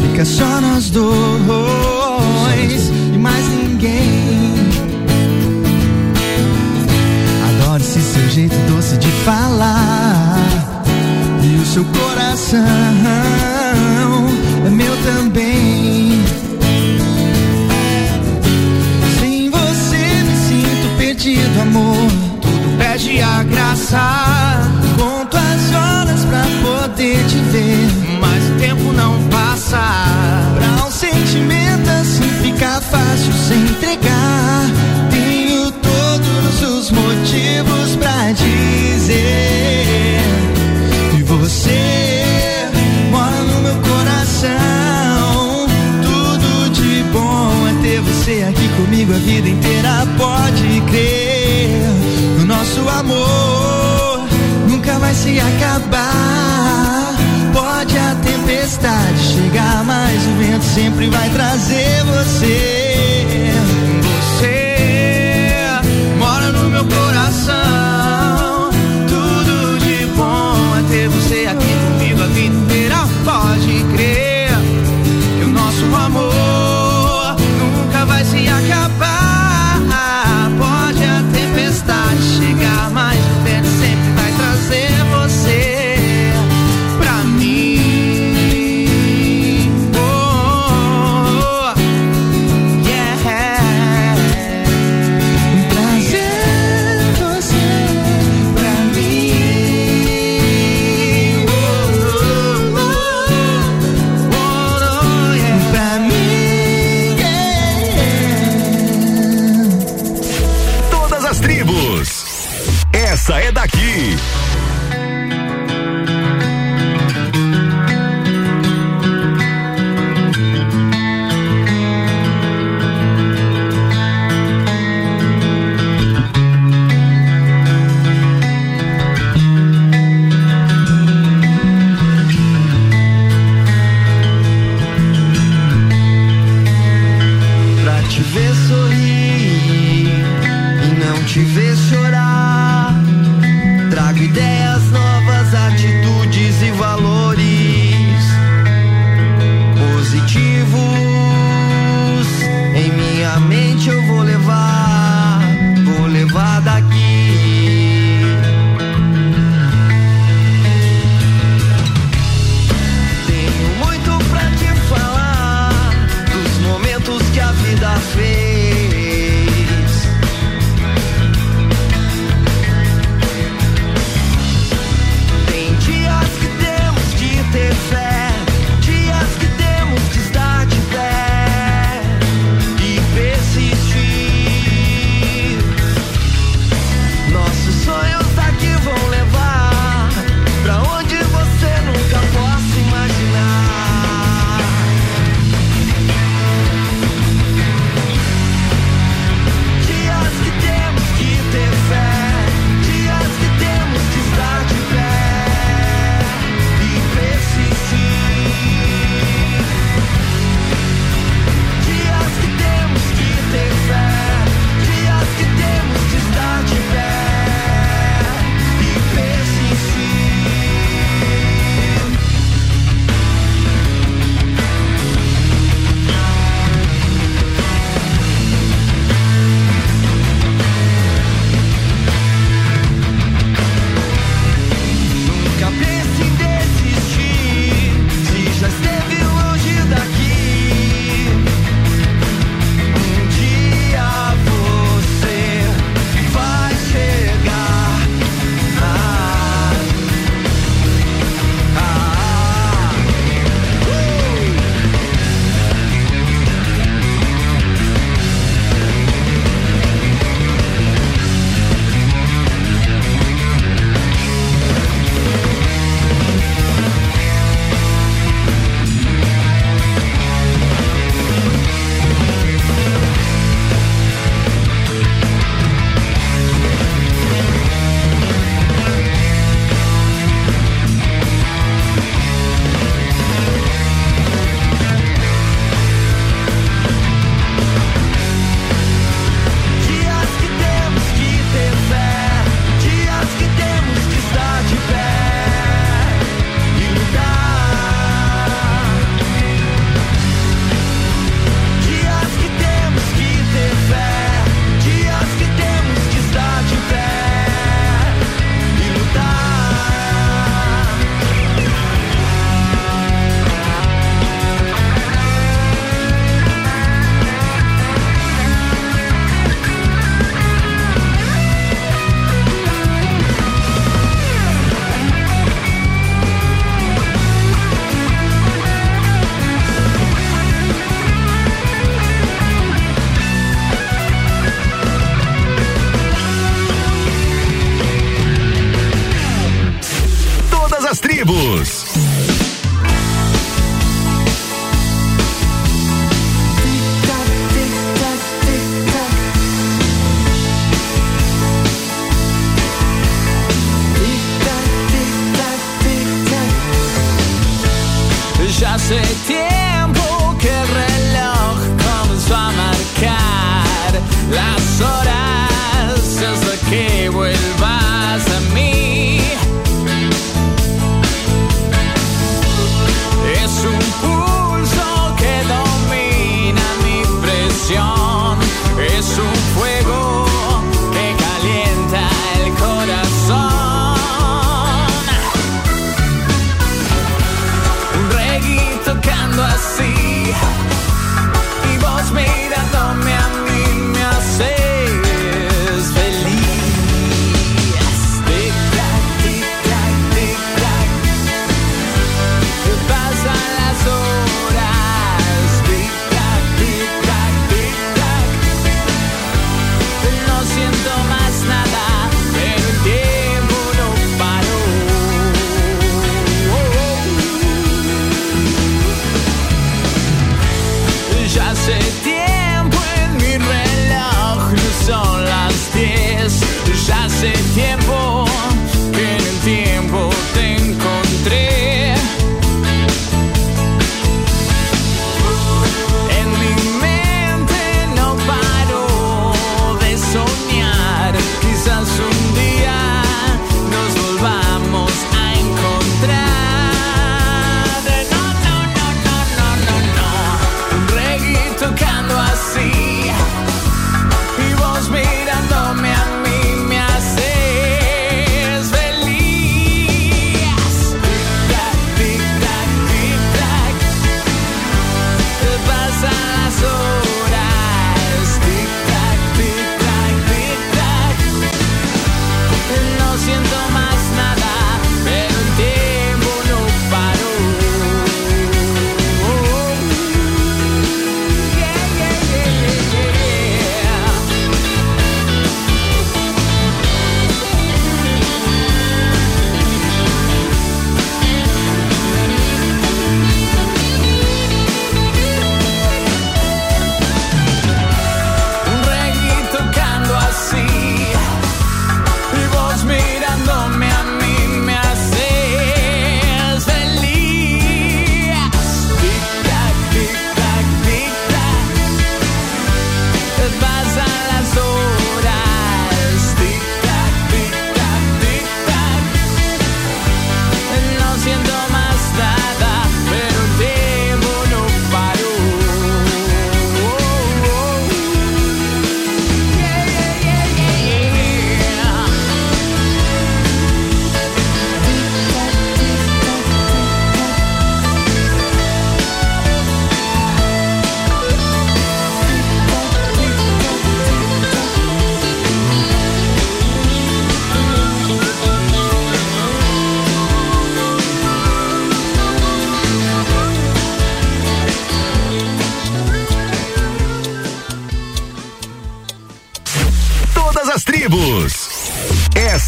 Fica só nós dois e mais ninguém. Adoro esse seu jeito doce de falar. E o seu coração é meu também. Sem você me sinto perdido, amor. Tudo perde a graça. Poder te ver. Mas o tempo não passa. Pra um sentimento assim fica fácil se entregar. Tenho todos os motivos pra dizer. E você mora no meu coração. Tudo de bom é ter você aqui comigo a vida inteira. Pode crer. O nosso amor nunca vai se acabar. Tempestade chegar, mas o vento sempre vai trazer você.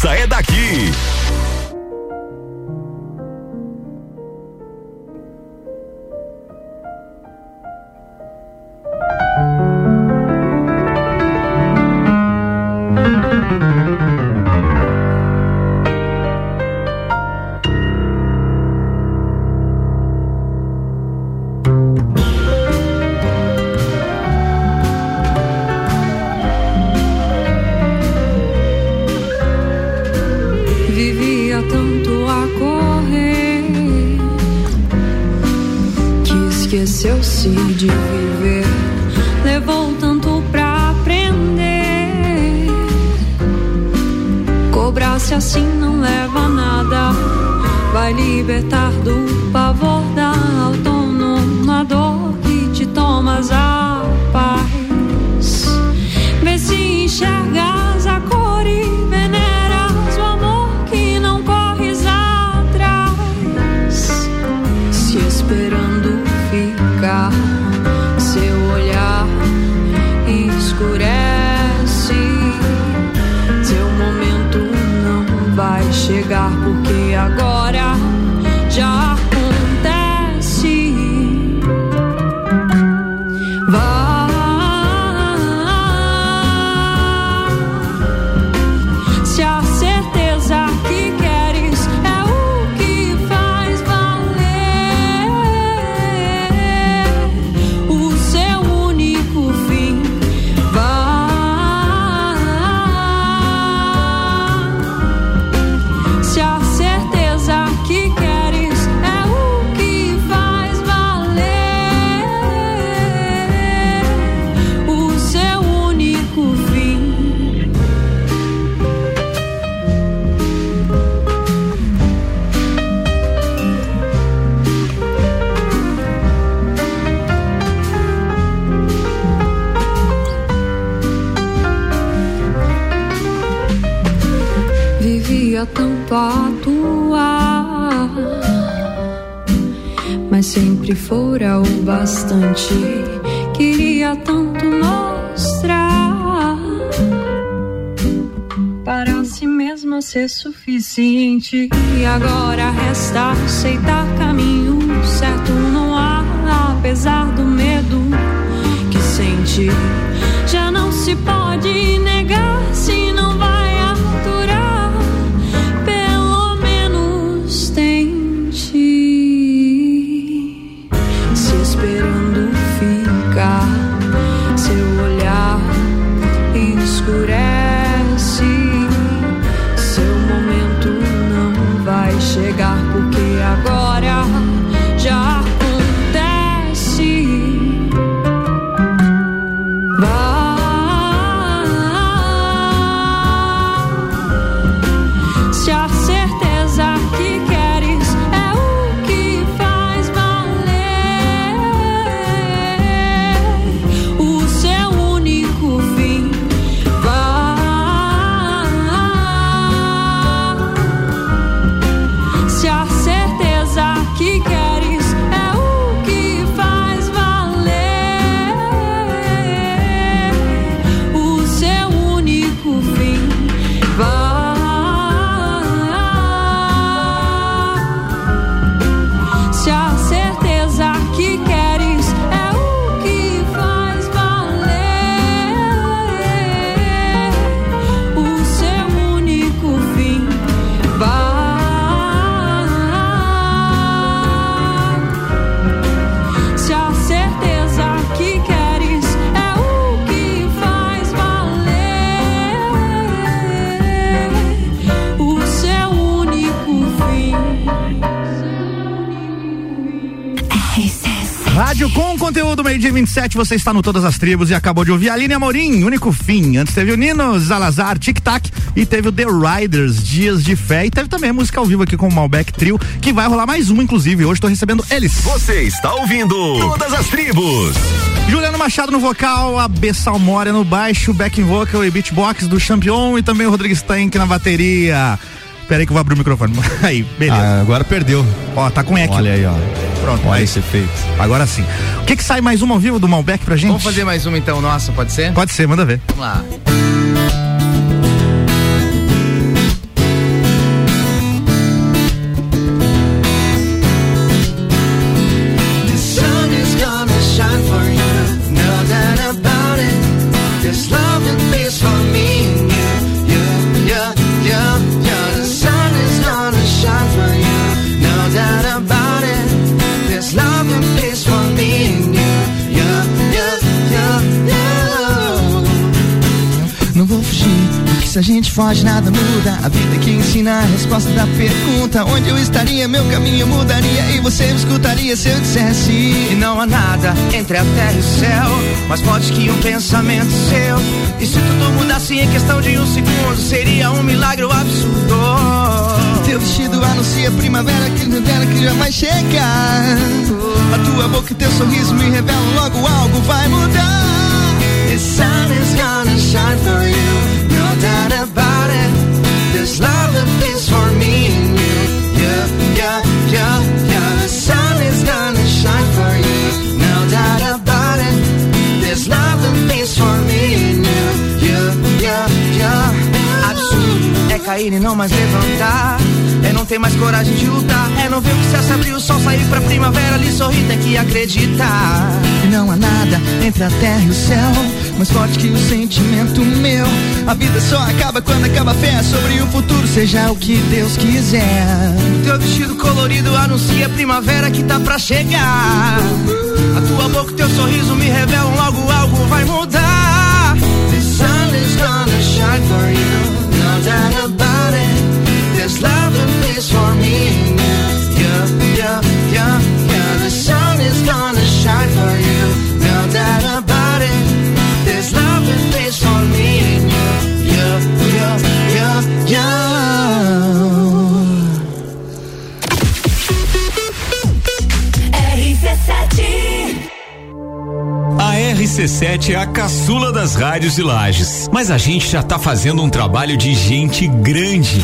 Essa é daqui. 27, você está no Todas as Tribos e acabou de ouvir a Aline Amorim, único fim. Antes teve o Nino Zalazar, Tic Tac e teve o The Riders, Dias de Fé e teve também a música ao vivo aqui com o Malbec Trio, que vai rolar mais uma, inclusive. Hoje estou recebendo eles. Você está ouvindo Todas as Tribos. Juliano Machado no vocal, a B Salmória no baixo, backing vocal e beatbox do Champion e também o Rodrigo Stank na bateria. Pera aí que eu vou abrir o microfone. Aí, beleza. Ah, agora perdeu. Ó, tá com eco. Olha aí, ó. Pronto. Olha aí. esse efeito. Agora sim. O que que sai mais uma ao vivo do Malbec pra gente? Vamos fazer mais uma então, nossa, pode ser? Pode ser, manda ver. Vamos lá. Foge, nada muda. A vida que ensina a resposta da pergunta: onde eu estaria, meu caminho mudaria. E você me escutaria se eu dissesse: E não há nada entre a terra e o céu, mais forte que um pensamento seu. E se tudo mudasse em questão de um segundo, seria um milagre absurdo. Teu vestido anuncia primavera que não dera que já vai chegar. A tua boca e teu sorriso me revelam logo algo vai mudar. The sun is gonna shine for you, it. There's love and peace for me cair e não mais levantar. É não ter mais coragem de lutar. É não ver o céu se abrir, o sol sair pra primavera. Ali sorrir, tem que acreditar. E não há nada entre a terra e o céu, mais forte que o sentimento meu. A vida só acaba quando acaba a fé sobre o futuro, seja o que Deus quiser. Teu vestido colorido anuncia a primavera que tá pra chegar. A tua boca e teu sorriso me revelam logo algo vai mudar. The sun is gonna shine for you, no it. Love and peace for me. Yeah, yeah, yeah, yeah. The sun is gonna shine for you, no doubt about it. Love and peace for me. Yeah, yeah, yeah, yeah. RC7 A RC7 é a caçula das rádios de Lages. Mas a gente já tá fazendo um trabalho de gente grande.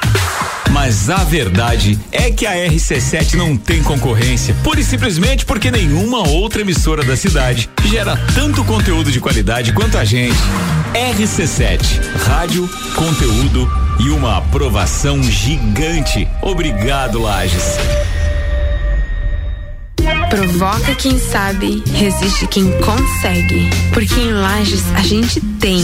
Mas a verdade é que a RC7 não tem concorrência, pura e simplesmente porque nenhuma outra emissora da cidade gera tanto conteúdo de qualidade quanto a gente. RC7, rádio, conteúdo e uma aprovação gigante. Obrigado, Lages. Provoca quem sabe, resiste quem consegue. Porque em Lages a gente tem.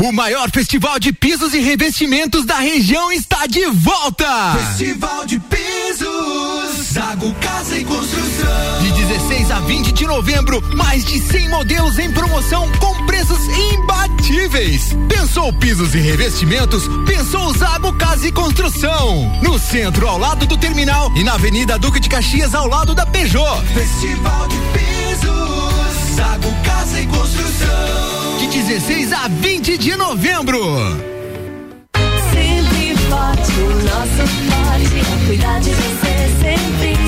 O maior festival de pisos e revestimentos da região está de volta! Festival de Pisos, Zago Casa e Construção. De 16 a 20 de novembro, mais de 100 modelos em promoção com preços imbatíveis. Pensou pisos e revestimentos? Pensou Zago Casa e Construção. No centro, ao lado do terminal e na Avenida Duque de Caxias, ao lado da Peugeot. Festival de Pisos, Zago Casa e Construção. De 16 a 20 de novembro. Sempre forte, o nosso forte é cuidar de você sempre.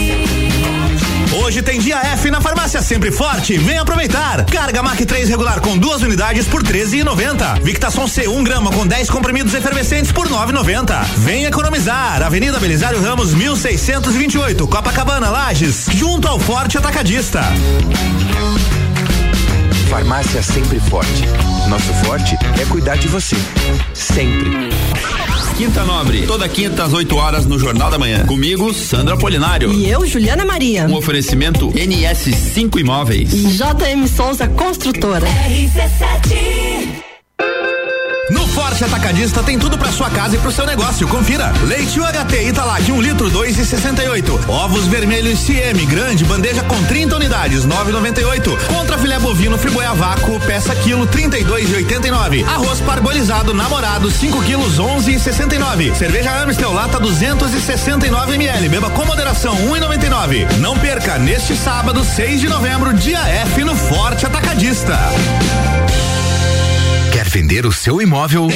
Hoje tem dia F na farmácia Sempre Forte. Vem aproveitar. Carga Mac 3 regular com duas unidades por 13,90. Victason C 1 grama com 10 comprimidos efervescentes por 9,90. Vem economizar. Avenida Belisário Ramos 1628, Copacabana, Lages, junto ao Forte Atacadista. Farmácia Sempre Forte. Nosso forte é cuidar de você. Sempre. Quinta Nobre, toda quinta às 8 horas no Jornal da Manhã. Comigo, Sandra Polinário. E eu, Juliana Maria. Um oferecimento NS5 Imóveis. JM Souza Construtora. RC7 No Forte Atacadista tem tudo para sua casa e pro seu negócio. Confira. Leite UHT Italac 1 um litro 2,68. Ovos vermelhos CM grande bandeja com 30 unidades 9,98. Contra filé bovino friboia vácuo peça quilo 32,89. Arroz parbolizado namorado 5 quilos 11,69. Cerveja Amstel lata 269 ml. Beba com moderação 1,99. Não perca neste sábado 6 de novembro dia F no Forte Atacadista. Vender o seu imóvel?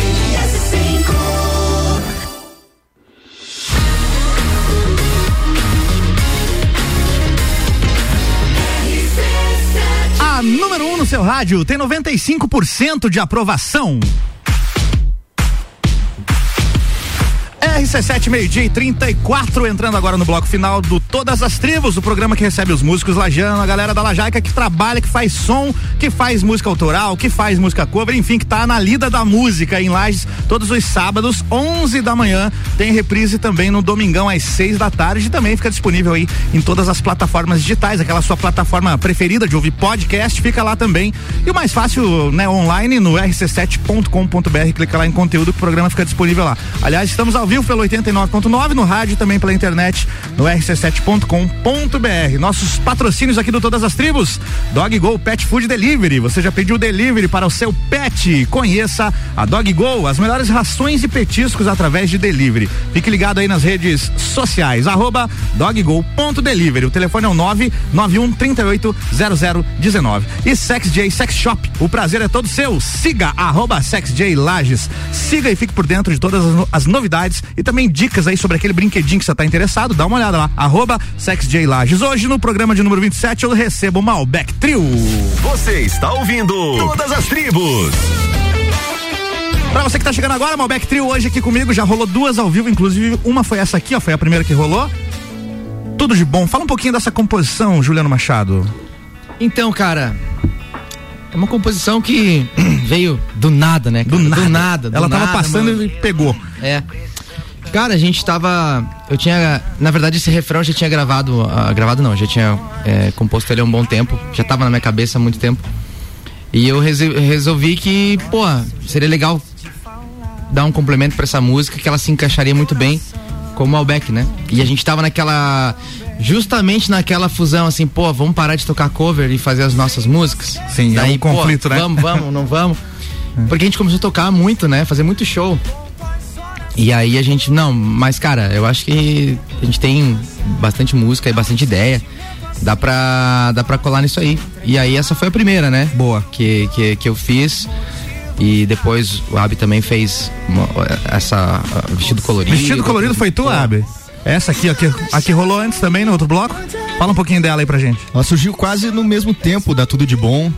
A número 1 um no seu rádio tem 95% de aprovação. RC7 meio-dia e 34, entrando agora no bloco final do Todas as Tribos, o programa que recebe os músicos lajano, a galera da Lajaica que trabalha, que faz som, que faz música autoral, que faz música cover, enfim, que tá na lida da música em Lages todos os sábados, 11 da manhã. Tem reprise também no domingão às 6 da tarde e também fica disponível aí em todas as plataformas digitais, aquela sua plataforma preferida de ouvir podcast, fica lá também. E o mais fácil, né, online no rc7.com.br, clica lá em conteúdo que o programa fica disponível lá. Aliás, estamos ao vivo pelo 89.9 no rádio também pela internet no rc7.com.br. Nossos patrocínios aqui do Todas as Tribos, Dog Go Pet Food Delivery. Você já pediu delivery para o seu pet? Conheça a Dog Go, as melhores rações e petiscos através de delivery. Fique ligado aí nas redes sociais, arroba doggo.delivery. O telefone é o 991 38 0019. E Sex J Sex Shop, o prazer é todo seu. Siga arroba Sex J Lages. Siga e fique por dentro de todas as novidades e também dicas aí sobre aquele brinquedinho que você está interessado. Dá uma olhada lá, arroba Sex J Lages. Hoje no programa de número 27 eu recebo o Malbec Trio. Você está ouvindo Todas as Tribos. Pra você que tá chegando agora, Malbec Trio hoje aqui comigo, já rolou duas ao vivo, inclusive uma foi essa aqui, ó, foi a primeira que rolou. Tudo de bom. Fala um pouquinho dessa composição, Juliano Machado. Então, cara, é uma composição que veio do nada, né? cara? Do nada. do Ela tava nada, passando mano. e pegou. É. Cara, a gente tava. Eu tinha. Na verdade, esse refrão eu já tinha gravado. ah, gravado não, já tinha é, composto ele há um bom tempo. Já tava na minha cabeça há muito tempo. E eu resolvi que, pô, seria legal dar um complemento pra essa música que ela se encaixaria muito bem com o Malbec, né? E a gente tava naquela. Justamente naquela fusão, assim, pô, vamos parar de tocar cover e fazer as nossas músicas. Sim, é um pô, conflito, né? Vamos, vamos, não vamos. Porque a gente começou a tocar muito, né? Fazer muito show. E aí a gente, não, mas cara, eu acho que a gente tem bastante música e bastante ideia. Dá pra, dá pra colar nisso aí. E aí essa foi a primeira, né? Boa. Que, que, que eu fiz. E depois o Abi também fez uma- essa vestido colorido. Vestido colorido foi tu, Abe? Essa aqui, ó, que, a que rolou antes também no outro bloco. Fala um pouquinho dela aí pra gente. Ela surgiu quase no mesmo tempo da Tudo de Bom.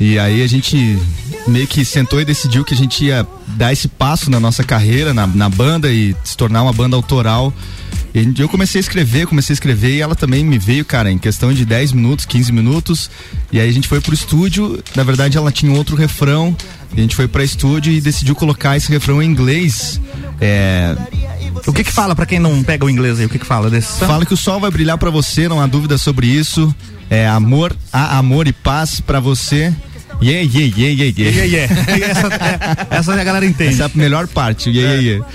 E aí a gente meio que sentou e decidiu que a gente ia dar esse passo na nossa carreira, na, na banda e se tornar uma banda autoral. E eu comecei a escrever, comecei a escrever e ela também me veio, cara, em questão de 10 minutos, 15 minutos. E aí a gente foi pro estúdio, na verdade ela tinha outro refrão. E a gente foi pra estúdio e decidiu colocar esse refrão em inglês. É, O que que fala pra quem não pega o inglês aí? O que que fala desse? Fala que o sol vai brilhar pra você, não há dúvida sobre isso. É amor, há amor e paz pra você. Yeah, yeah, yeah, yeah, yeah. Yeah, yeah. Essa, é, essa a galera entende. Essa é a melhor parte, yeah, yeah, yeah.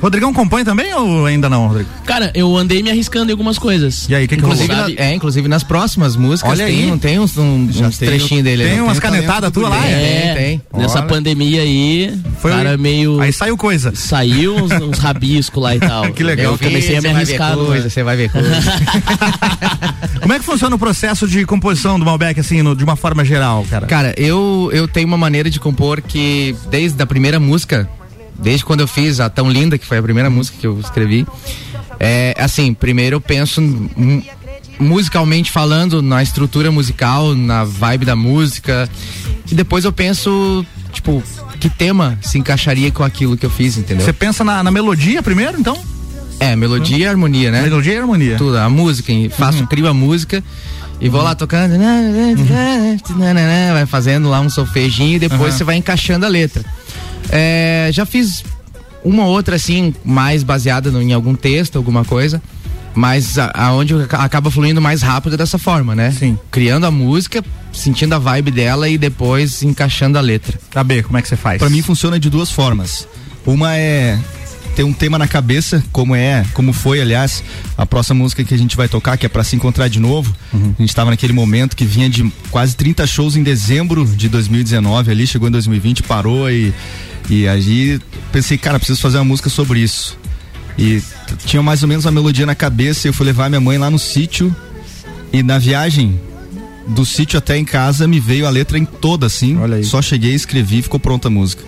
Rodrigão compõe também ou ainda não, Rodrigo? Cara, eu andei me arriscando em algumas coisas. E aí, o que que Inclusive, rolou? na- é, inclusive nas próximas músicas Olha tem, aí. um- tem uns, um, uns tem trechinhos dele. tem né? umas canetadas do tua lá? Tem, É, tem. Nessa Olha. pandemia aí, Foi cara meio. Aí saiu coisa. Saiu uns, uns rabiscos lá e tal. Que legal. Eu comecei a me Você vai ver arriscar. coisa? Você vai ver coisa. Como é que funciona o processo de composição do Malbec, assim, no- de uma forma geral, cara? Cara, eu, eu tenho uma maneira de compor que desde a primeira música, desde quando eu fiz a Tão Linda, que foi a primeira música que eu escrevi, é assim, primeiro eu penso mu- musicalmente falando, na estrutura musical, na vibe da música, e depois eu penso, tipo, que tema se encaixaria com aquilo que eu fiz, entendeu? Você pensa na, na melodia primeiro, então? É, melodia e harmonia, né? Melodia e harmonia. Tudo, a música, faço, crio a música e vou lá tocando, vai fazendo lá um solfejinho e depois Uhum. você vai encaixando a letra. É, já fiz uma ou outra assim, mais baseada no- em algum texto, alguma coisa. Mas aonde aca- acaba fluindo mais rápido é dessa forma, né? Sim. Criando a música, sentindo a vibe dela e depois encaixando a letra. Tá B, como é que você faz? Pra mim funciona de duas formas. Uma é ter um tema na cabeça, como é, como foi, aliás, a próxima música que a gente vai tocar, que é pra se encontrar de novo. A gente tava naquele momento que vinha de quase 30 shows em dezembro de 2019 ali, chegou em 2020, parou e e aí pensei, cara, preciso fazer uma música sobre isso. E tinha mais ou menos uma melodia na cabeça, e eu fui levar minha mãe lá no sítio e na viagem do sítio até em casa me veio a letra em toda assim. Só cheguei, escrevi e ficou pronta a música.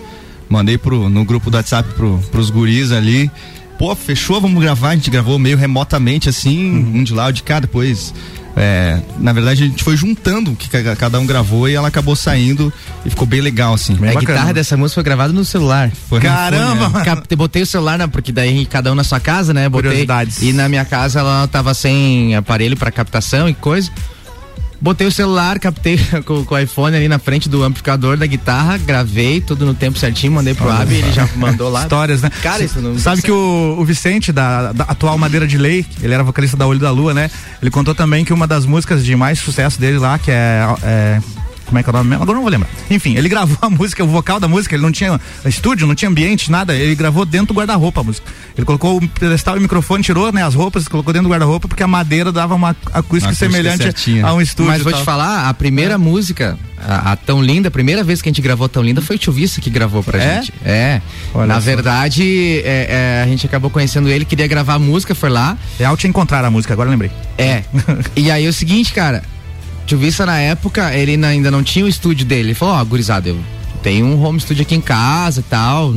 Mandei pro, no grupo do WhatsApp pro, pros guris ali. Pô, fechou, vamos gravar. A gente gravou meio remotamente assim, um de lá, um de cá, depois. É, na verdade, a gente foi juntando o que ca- cada um gravou e ela acabou saindo e ficou bem legal, assim. a guitarra dessa música foi gravada no celular. Foi, Caramba! foi, né? Cap- Botei o celular, né? Porque daí cada um na sua casa, né? Botei. Curiosidades. E na minha casa ela tava sem aparelho pra captação e coisa. Botei o celular, captei com, com o iPhone ali na frente do amplificador da guitarra, gravei tudo no tempo certinho, mandei pro Olha Abi, ele já mandou lá. Histórias, né? Cara, isso não Sabe que o, o Vicente, da, da atual Madeira de Lei, ele era vocalista da Olho da Lua, né? Ele contou também que uma das músicas de mais sucesso dele lá, que é. é, como é que é o nome mesmo? Agora eu não vou lembrar. Enfim, ele gravou a música, o vocal da música, ele não tinha estúdio, não tinha ambiente, nada. Ele gravou dentro do guarda-roupa a música. Ele colocou o pedestal e o microfone, tirou né, as roupas, colocou dentro do guarda-roupa, porque a madeira dava uma acústica, acústica semelhante certinha. a um estúdio. Mas vou te falar, a primeira música, a, a Tão Linda, a primeira vez que a gente gravou Tão Linda foi o Tio Vissa que gravou pra É? gente. É. Olha Na só. verdade, é, é, a gente acabou conhecendo ele, queria gravar a música, foi lá. É ao te encontrar a música, agora eu lembrei. É. e aí é o seguinte, cara, Tio Vissa na época, ele ainda não tinha o estúdio dele. Ele falou, ó, gurizada, eu tenho um home studio aqui em casa e tal.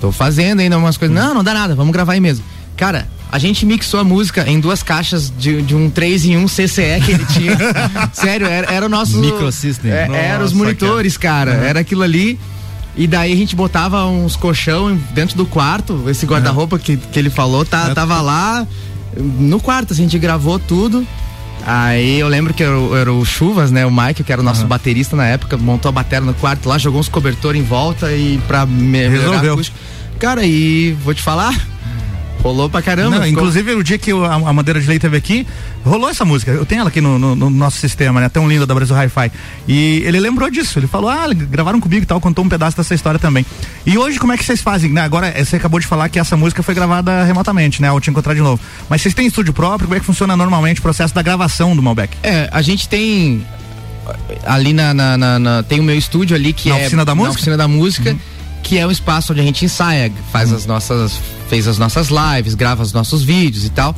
Tô fazendo ainda umas coisas. Não, não dá nada, vamos gravar aí mesmo. Cara, a gente mixou a música em duas caixas de, de um 3 em 1 CCE que ele tinha. Sério, era, era o nosso. Microsystem. É, era os monitores, cara. Uhum. Era aquilo ali. E daí a gente botava uns colchão dentro do quarto. Esse guarda-roupa que, que ele falou tá, tava lá no quarto. assim, a gente gravou tudo. Aí eu lembro que era, o- era o Chuvas, né? O Mike, que era o nosso baterista na época, montou a bateria no quarto lá, jogou uns cobertores em volta e pra me melhorar Resolveu. Cara, e vou te falar, rolou pra caramba. Não, inclusive o dia que o- a, a Madeira de Lei teve aqui, rolou essa música. Eu tenho ela aqui no, no- no nosso sistema, né? Tão linda da Brasil Hi-Fi. E ele lembrou disso. Ele falou: Ah, gravaram comigo e tal, contou um pedaço dessa história também. E hoje, como é que vocês fazem? Né? Agora, eh, você acabou de falar que essa música foi gravada remotamente, né? Ao te encontrar de novo. Mas vocês têm estúdio próprio? Como é que funciona normalmente o processo da gravação do Malbec? É, a gente tem ali na, na- na- na- tem o meu estúdio ali que Na é oficina da música? na oficina da música que é um espaço onde a gente ensaia faz as nossas fez as nossas lives grava os nossos vídeos e tal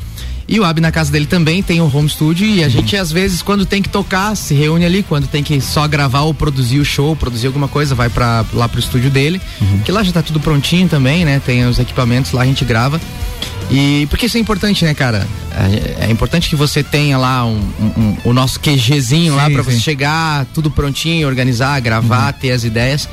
e o Ab na casa dele também tem um home studio e a gente às vezes quando tem que tocar se reúne ali quando tem que só gravar ou produzir o show produzir alguma coisa vai para lá pro estúdio dele que lá já tá tudo prontinho também né tem os equipamentos lá a gente grava e porque isso é importante, né, cara? É, é importante que você tenha lá um, um- um- o nosso QGzinho lá Sim, pra você sim. chegar, tudo prontinho, organizar, gravar, ter as ideias.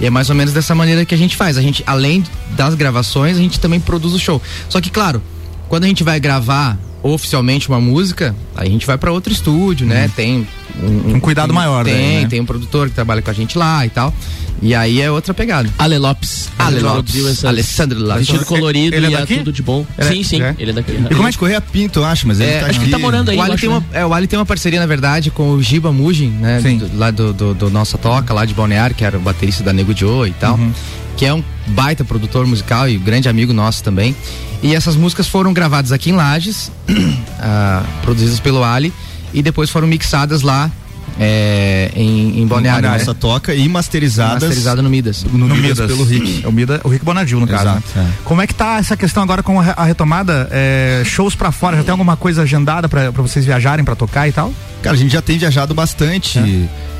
E é mais ou menos dessa maneira que a gente faz. A gente, além das gravações, a gente também produz o show. Só que, claro, quando a gente vai gravar oficialmente uma música, aí a gente vai pra outro estúdio, né? Tem um, Um cuidado tem- maior Tem, daí, né? tem um produtor que trabalha com a gente lá e tal. E aí é outra pegada. Ale Lopes. Ale Lopes. Alessandro Lopes. Vestido colorido Ele é e é daqui? tudo de bom. É- sim, sim. é? Ele é daqui. E como é de Correia Pinto, eu acho, mas ele É, tá acho aqui. que tá morando aí. O Ali, acho, tem né? uma, é, o Ali tem uma parceria, na verdade, com o Giba Mugin, né? do- lá do, do, do Nossa Toca, lá de Balneário, que era o baterista da Nego Joe e tal. Uhum. Que é um baita produtor musical e grande amigo nosso também. E essas músicas foram gravadas aqui em Lages, ah, produzidas pelo Ali, e depois foram mixadas lá é, em, em Balneário. né? Nossa toca e masterizadas. Masterizada no Midas. No, Midas, pelo Rick. É o, Mida, o Rick Bonadil, no caso. Exato, né? Como é que tá essa questão agora com a re- a retomada? É, shows pra fora, já tem alguma coisa agendada pra, pra vocês viajarem pra tocar e tal? Cara, a gente já tem viajado bastante.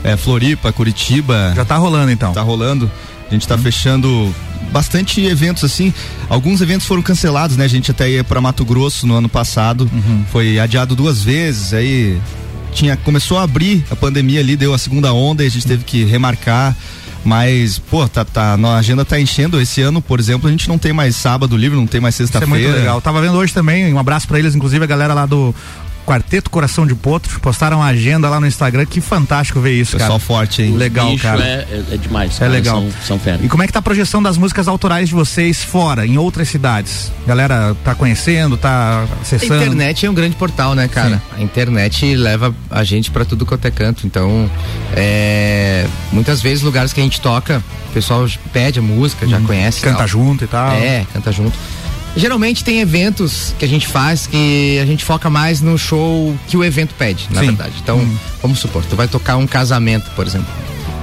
É, Floripa, Curitiba. Já tá rolando então. Tá rolando. A gente tá fechando bastante eventos assim. Alguns eventos foram cancelados, né? A gente até ia para Mato Grosso no ano passado. Foi adiado duas vezes. Aí tinha começou a abrir a pandemia ali, deu a segunda onda e a gente teve que remarcar. Mas, pô, tá, tá, a agenda tá enchendo. Esse ano, por exemplo, a gente não tem mais sábado livre, não tem mais Isso é sexta-feira. muito legal. Tava vendo hoje também, um abraço pra eles, inclusive a galera lá do Quarteto Coração de Potro, postaram a agenda lá no Instagram, que fantástico ver isso, Pessoal cara. forte, hein? Legal, Bicho cara. É, é, é demais. É cara, legal. São, são fera. E como é que tá a projeção das músicas autorais de vocês fora, em outras cidades? Galera tá conhecendo, tá A acessando? internet é um grande portal, né, cara? A internet leva a gente pra tudo quanto é canto. Então, é, muitas vezes lugares que a gente toca, o pessoal pede a música, já conhece. e Canta tal. junto e tal. É, canta junto. Geralmente tem eventos que a gente faz que a gente foca mais no show que o evento pede, na Sim. verdade. Então, vamos supor, tu vai tocar um casamento, por exemplo.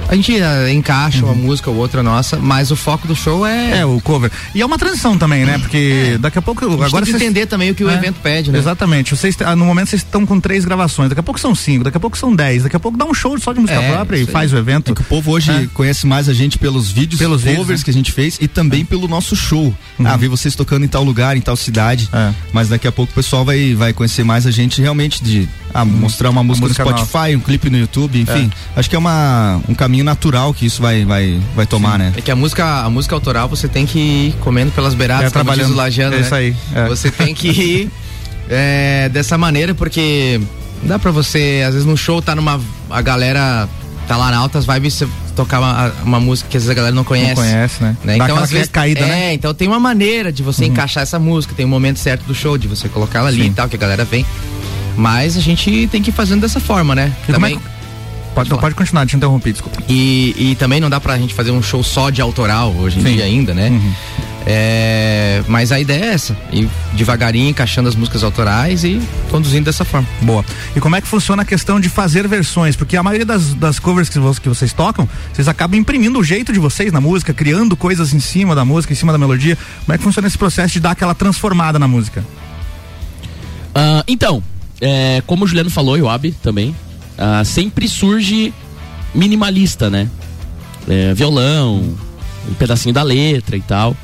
A gente eh, encaixa uma música ou outra nossa, mas o foco do show é. É, o cover. E é uma transição também, né? Porque daqui a pouco. gente agora tem que vocês- entender também o que o É, evento pede, né? Exatamente. Vocês, ah, no momento vocês estão com três gravações, daqui a pouco são cinco, daqui a pouco são dez, daqui a pouco dá um show só de música É, própria e faz o evento. É que o povo hoje conhece mais a gente pelos vídeos, Pelos pelos vídeos, covers né? que a gente fez e também pelo nosso show. Uhum. Ah, ver vocês tocando em tal lugar, em tal cidade. Mas daqui a pouco o pessoal vai, vai conhecer mais a gente realmente de ah, mostrar uma música, música no Spotify, um clipe no YouTube, enfim. Acho que é uma, um caminho natural que isso vai, vai, vai tomar, né? É que a música, a música autoral você tem que ir comendo pelas beiradas, É, trabalhando. diz o Lajano, É né? isso aí, é. Você tem que ir é, dessa maneira, porque dá pra você, às vezes no show tá numa. A galera tá lá na altas vibes, você tocar uma, uma música que às vezes a galera não conhece. conhece, né? Dá Então, às vezes, caída, é, né? então tem uma maneira de você Uhum. encaixar essa música, tem um momento certo do show, de você colocar ela ali Sim. e tal, que a galera vem. Mas a gente tem que ir fazendo dessa forma, né? E como é Também. Pode, não, pode continuar, te interrompi, desculpa. E, e também não dá pra gente fazer um show só de autoral hoje em Sim. dia ainda, né? Uhum. É, mas a ideia é essa, ir devagarinho encaixando as músicas autorais e conduzindo dessa forma. Boa. E como é que funciona a questão de fazer versões? Porque a maioria das, das covers que, que vocês tocam, vocês acabam imprimindo o jeito de vocês na música, criando coisas em cima da música, em cima da melodia. Como é que funciona esse processo de dar aquela transformada na música? Ah, então, é, como o Juliano falou, e o Abi também, ah, sempre surge minimalista, né? É, violão, um pedacinho da letra e tal.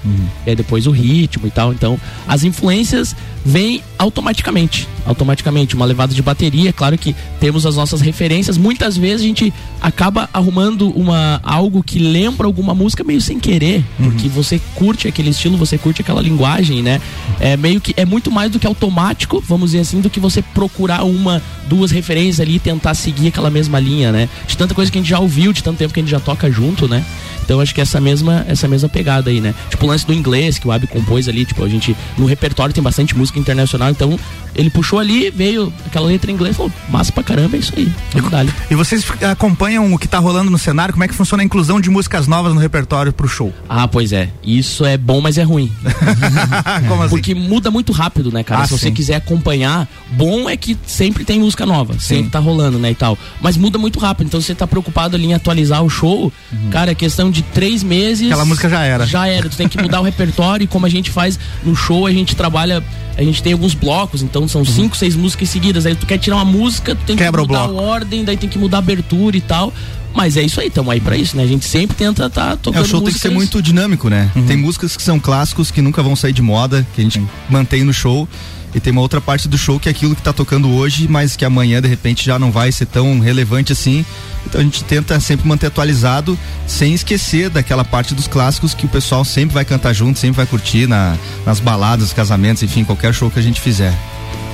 E aí depois o ritmo e tal. Então, as influências vêm automaticamente. Automaticamente. Uma levada de bateria, é claro que temos as nossas referências. Muitas vezes a gente acaba arrumando uma, algo que lembra alguma música meio sem querer. Porque você curte aquele estilo, você curte aquela linguagem, né? É meio que. É muito mais do que automático, vamos dizer assim, do que você procurar uma, duas referências ali e tentar seguir aquela mesma linha, né? De tanta coisa que a gente já ouviu, de tanto tempo que a gente já toca junto, né? Então acho que essa mesma, essa mesma pegada aí, né? Tipo o lance do inglês que o Abi compôs ali, tipo, a gente no repertório tem bastante música internacional, então ele puxou ali, veio aquela letra em inglês, falou, massa pra caramba, é isso aí. Dar ali. E vocês acompanham o que tá rolando no cenário? Como é que funciona a inclusão de músicas novas no repertório pro show? Ah, pois é. Isso é bom, mas é ruim. Como assim? Porque muda muito rápido, né, cara? Ah, Se você sim. quiser acompanhar, bom é que sempre tem música nova, sempre tá rolando, né, e tal. Mas muda muito rápido, então se você tá preocupado ali em atualizar o show, cara, é questão de três meses. Uhum. Aquela música já era. Já era. Tu tem que mudar o repertório e como a gente faz no show, a gente trabalha. A gente tem alguns blocos, então são cinco, seis músicas seguidas. Aí tu quer tirar uma música, tu tem Uhum. Quebra que mudar a ordem, daí tem que mudar a abertura e tal. Mas é isso aí, tamo aí pra isso, né? A gente sempre tenta tá É, tocando o show tem que ser muito dinâmico, né? Tem músicas que são clássicos que nunca vão sair de moda, que a gente mantém no show. E tem uma outra parte do show que é aquilo que tá tocando hoje, mas que amanhã de repente já não vai ser tão relevante assim. Então a gente tenta sempre manter atualizado, sem esquecer daquela parte dos clássicos que o pessoal sempre vai cantar junto, sempre vai curtir na, nas baladas, nos casamentos, enfim, qualquer show que a gente fizer.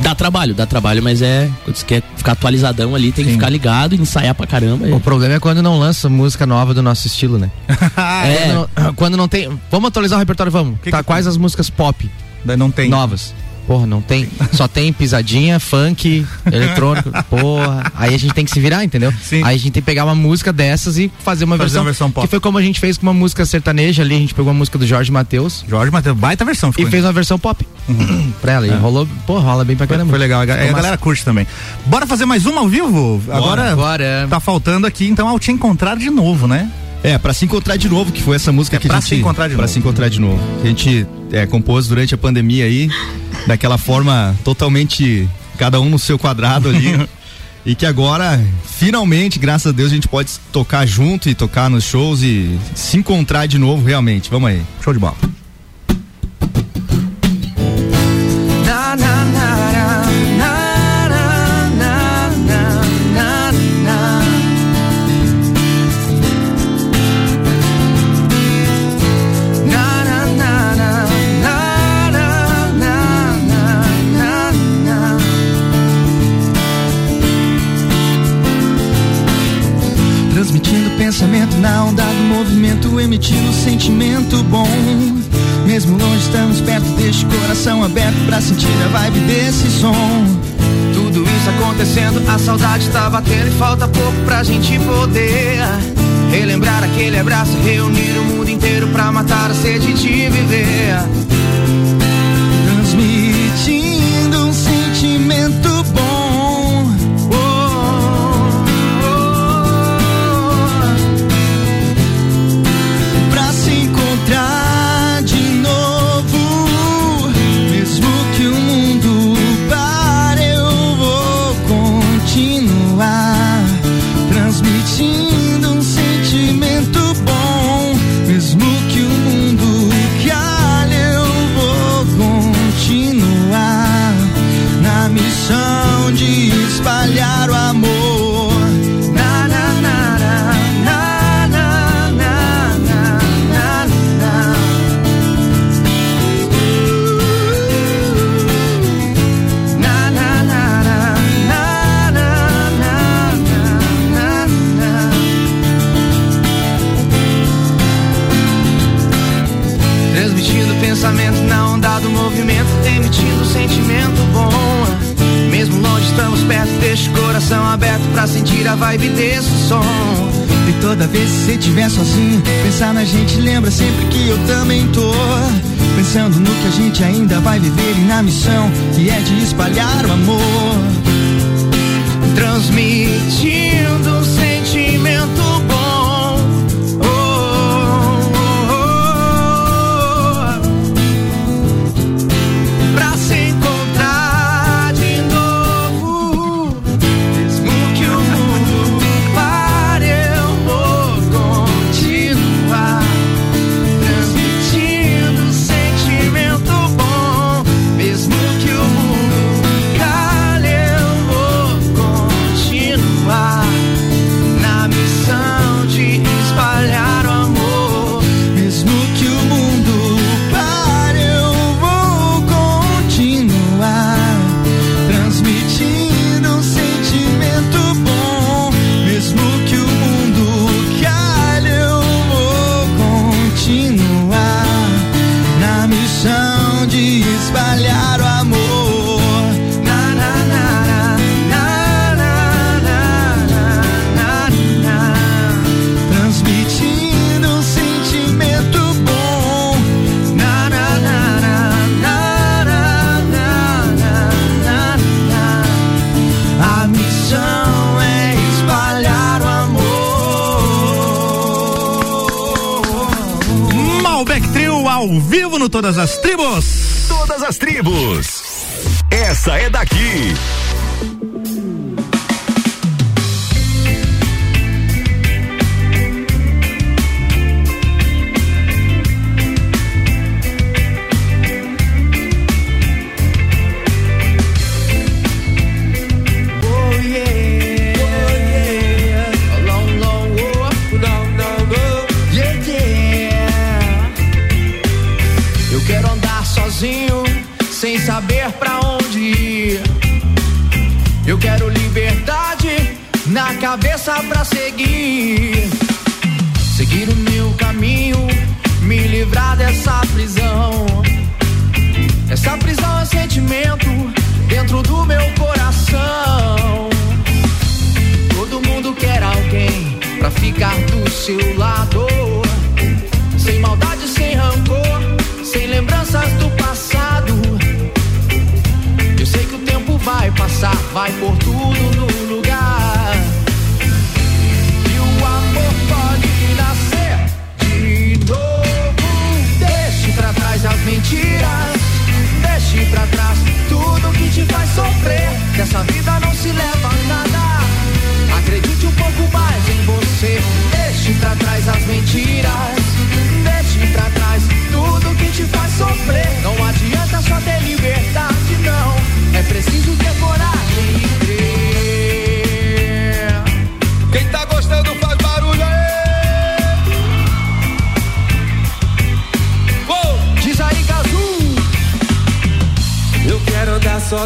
Dá trabalho, dá trabalho, mas é. Quando você quer ficar atualizadão ali, tem que ficar ligado e ensaiar pra caramba. O problema é quando não lança música nova do nosso estilo, né? É. Quando, não- quando não tem. Vamos atualizar o repertório, vamos. tá, quais as músicas pop? não tem. Novas. Porra, não tem. Só tem pisadinha, funk, eletrônico. Porra. Aí a gente tem que se virar, entendeu? Aí a gente tem que pegar uma música dessas e fazer uma Fazer versão. uma versão pop. Que foi como a gente fez com uma música sertaneja ali. A gente pegou uma música do Jorge Matheus. Jorge Matheus, baita versão. E fez uma versão pop. pra ela. E É. rolou. Pô, rola bem pra Foi, caramba. foi legal, a, a galera curte também. Bora fazer mais uma ao vivo? Agora bora. tá faltando aqui, então, ao te encontrar de novo, né? É, pra se encontrar de novo, que foi essa música É que a pra gente. se encontrar de pra novo. se encontrar de novo. Que a gente é, compôs durante a pandemia aí, daquela forma totalmente cada um no seu quadrado ali. e que agora, finalmente, graças a Deus, a gente pode tocar junto e tocar nos shows e se encontrar de novo realmente. Vamos aí. Show de bola. coração aberto pra sentir a vibe desse som. Tudo isso acontecendo, a saudade tá batendo e falta pouco pra gente poder relembrar aquele abraço, reunir o mundo inteiro pra matar a sede de viver. amor. sentir a vibe desse som. E toda vez que você estiver sozinho, pensar na gente lembra sempre que eu também tô. Pensando no que a gente ainda vai viver e na missão que é de espalhar o amor. Transmitir no Todas as Tribos. Todas as Tribos. Essa é daqui.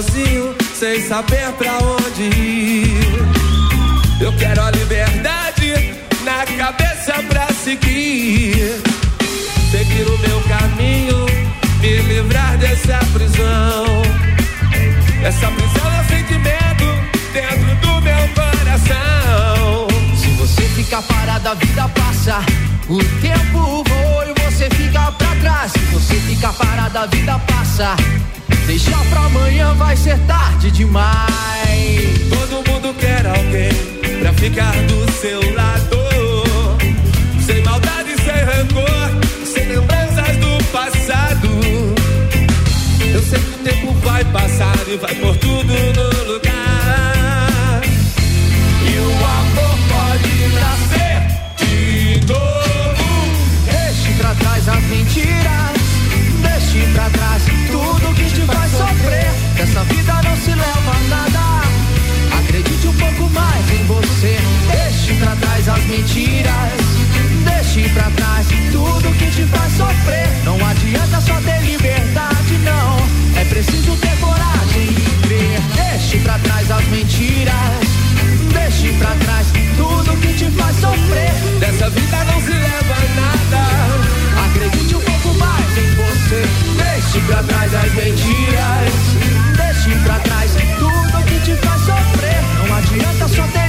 sozinho, sem saber pra onde ir. Eu quero a liberdade na cabeça pra seguir. Seguir o meu caminho, me livrar dessa prisão. Essa prisão eu sentimento dentro do meu coração. Se você ficar parado, a vida passa. O tempo voa e você fica pra trás. Se você ficar parado, a vida passa. Deixa pra amanhã, vai ser tarde demais. Todo mundo quer alguém pra ficar do seu lado. Sem maldade, sem rancor, sem lembranças do passado. Eu sei que o tempo vai passar e vai por tudo no lugar. E o amor pode nascer de novo. Deixe pra trás as mentiras. Deixe pra trás pra trás as mentiras. Deixe pra trás tudo que te faz sofrer. Não adianta só ter liberdade, não. É preciso ter coragem e crer. Deixe pra trás as mentiras. Deixe pra trás tudo que te faz sofrer. Dessa vida não se leva nada. Acredite um pouco mais em você. Deixe pra trás as mentiras. Deixe pra trás tudo que te faz sofrer. Não adianta só ter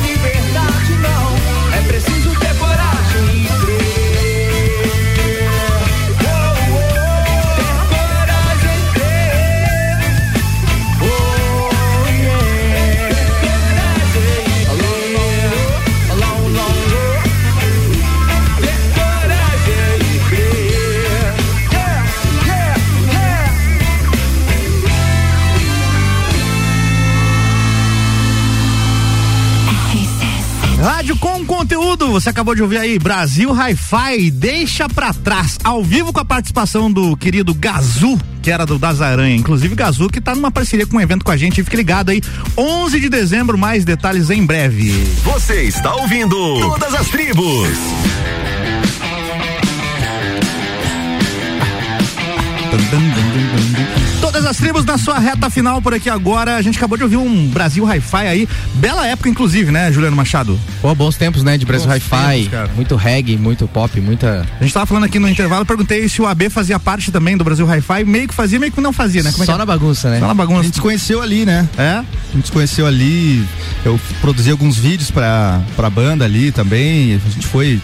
conteúdo, você acabou de ouvir aí Brasil Hi-Fi, deixa pra trás, ao vivo com a participação do querido Gazu, que era do Das Aranha, inclusive Gazu, que tá numa parceria com um evento com a gente, fique ligado aí, 11 de dezembro, mais detalhes em breve. Você está ouvindo Todas as Tribos. Todas as tribos na sua reta final por aqui agora. A gente acabou de ouvir um Brasil Hi-Fi aí. Bela época, inclusive, né, Juliano Machado? Pô, bons tempos, né? De Brasil Hi-Fi. Muito reggae, muito pop, muita. A gente tava falando aqui no intervalo, perguntei se o AB fazia parte também do Brasil Hi-Fi. Meio que fazia, meio que não fazia, né? Como é Só é? na bagunça, né? Só na bagunça. A gente se conheceu ali, né? É? A gente se conheceu ali. Eu produzi alguns vídeos pra, pra banda ali também. A gente foi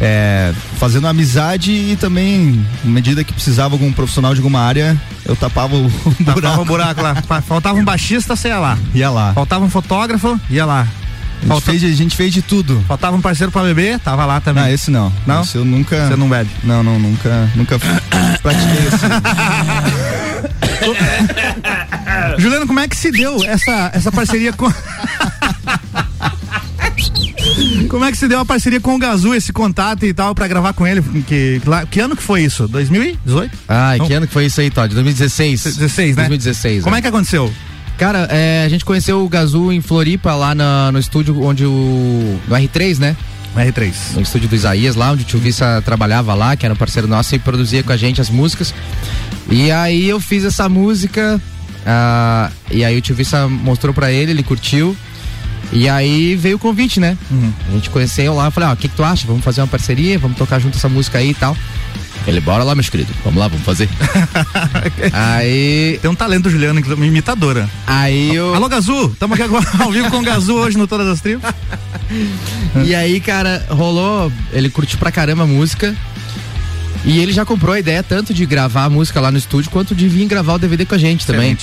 é, fazendo amizade e também, à medida que precisava algum profissional de alguma área, eu tapava o buraco. Tava um buraco lá. Faltava um baixista, você ia lá. Ia lá. Faltava um fotógrafo, ia lá. A gente, fez, de- a gente fez de tudo. Faltava um parceiro pra beber, tava lá também. Não, esse não. Não? Esse eu nunca. Você não bebe? Não, não, nunca. Nunca pratiquei assim. Juliano, como é que se deu essa, essa parceria com. Como é que se deu a parceria com o Gazu, esse contato e tal, pra gravar com ele? Que, que ano que foi isso? 2018? Ai, Não. que ano que foi isso aí, Todd? 2016. 16, né? 2016. Como é que aconteceu? Cara, é, a gente conheceu o Gazu em Floripa, lá na- no estúdio onde o. No R3, né? No R3. No estúdio do Isaías, lá onde o tio Vissa trabalhava lá, que era um parceiro nosso e produzia com a gente as músicas. E aí eu fiz essa música, ah, e aí o tio Vissa mostrou pra ele, ele curtiu. E aí veio o convite, né? A gente conheceu lá, falei, ó, o que, que tu acha? Vamos fazer uma parceria, vamos tocar junto essa música aí e tal. Ele, bora lá, meus queridos, vamos lá, vamos fazer. aí. Tem um talento, Juliano, uma imitadora. Aí eu. Alô, Gazu, estamos aqui agora ao vivo com o Gazu hoje no Todas as Tribos. E aí, cara, rolou. Ele curtiu pra caramba a música. E ele já comprou a ideia tanto de gravar a música lá no estúdio quanto de vir gravar o DVD com a gente também.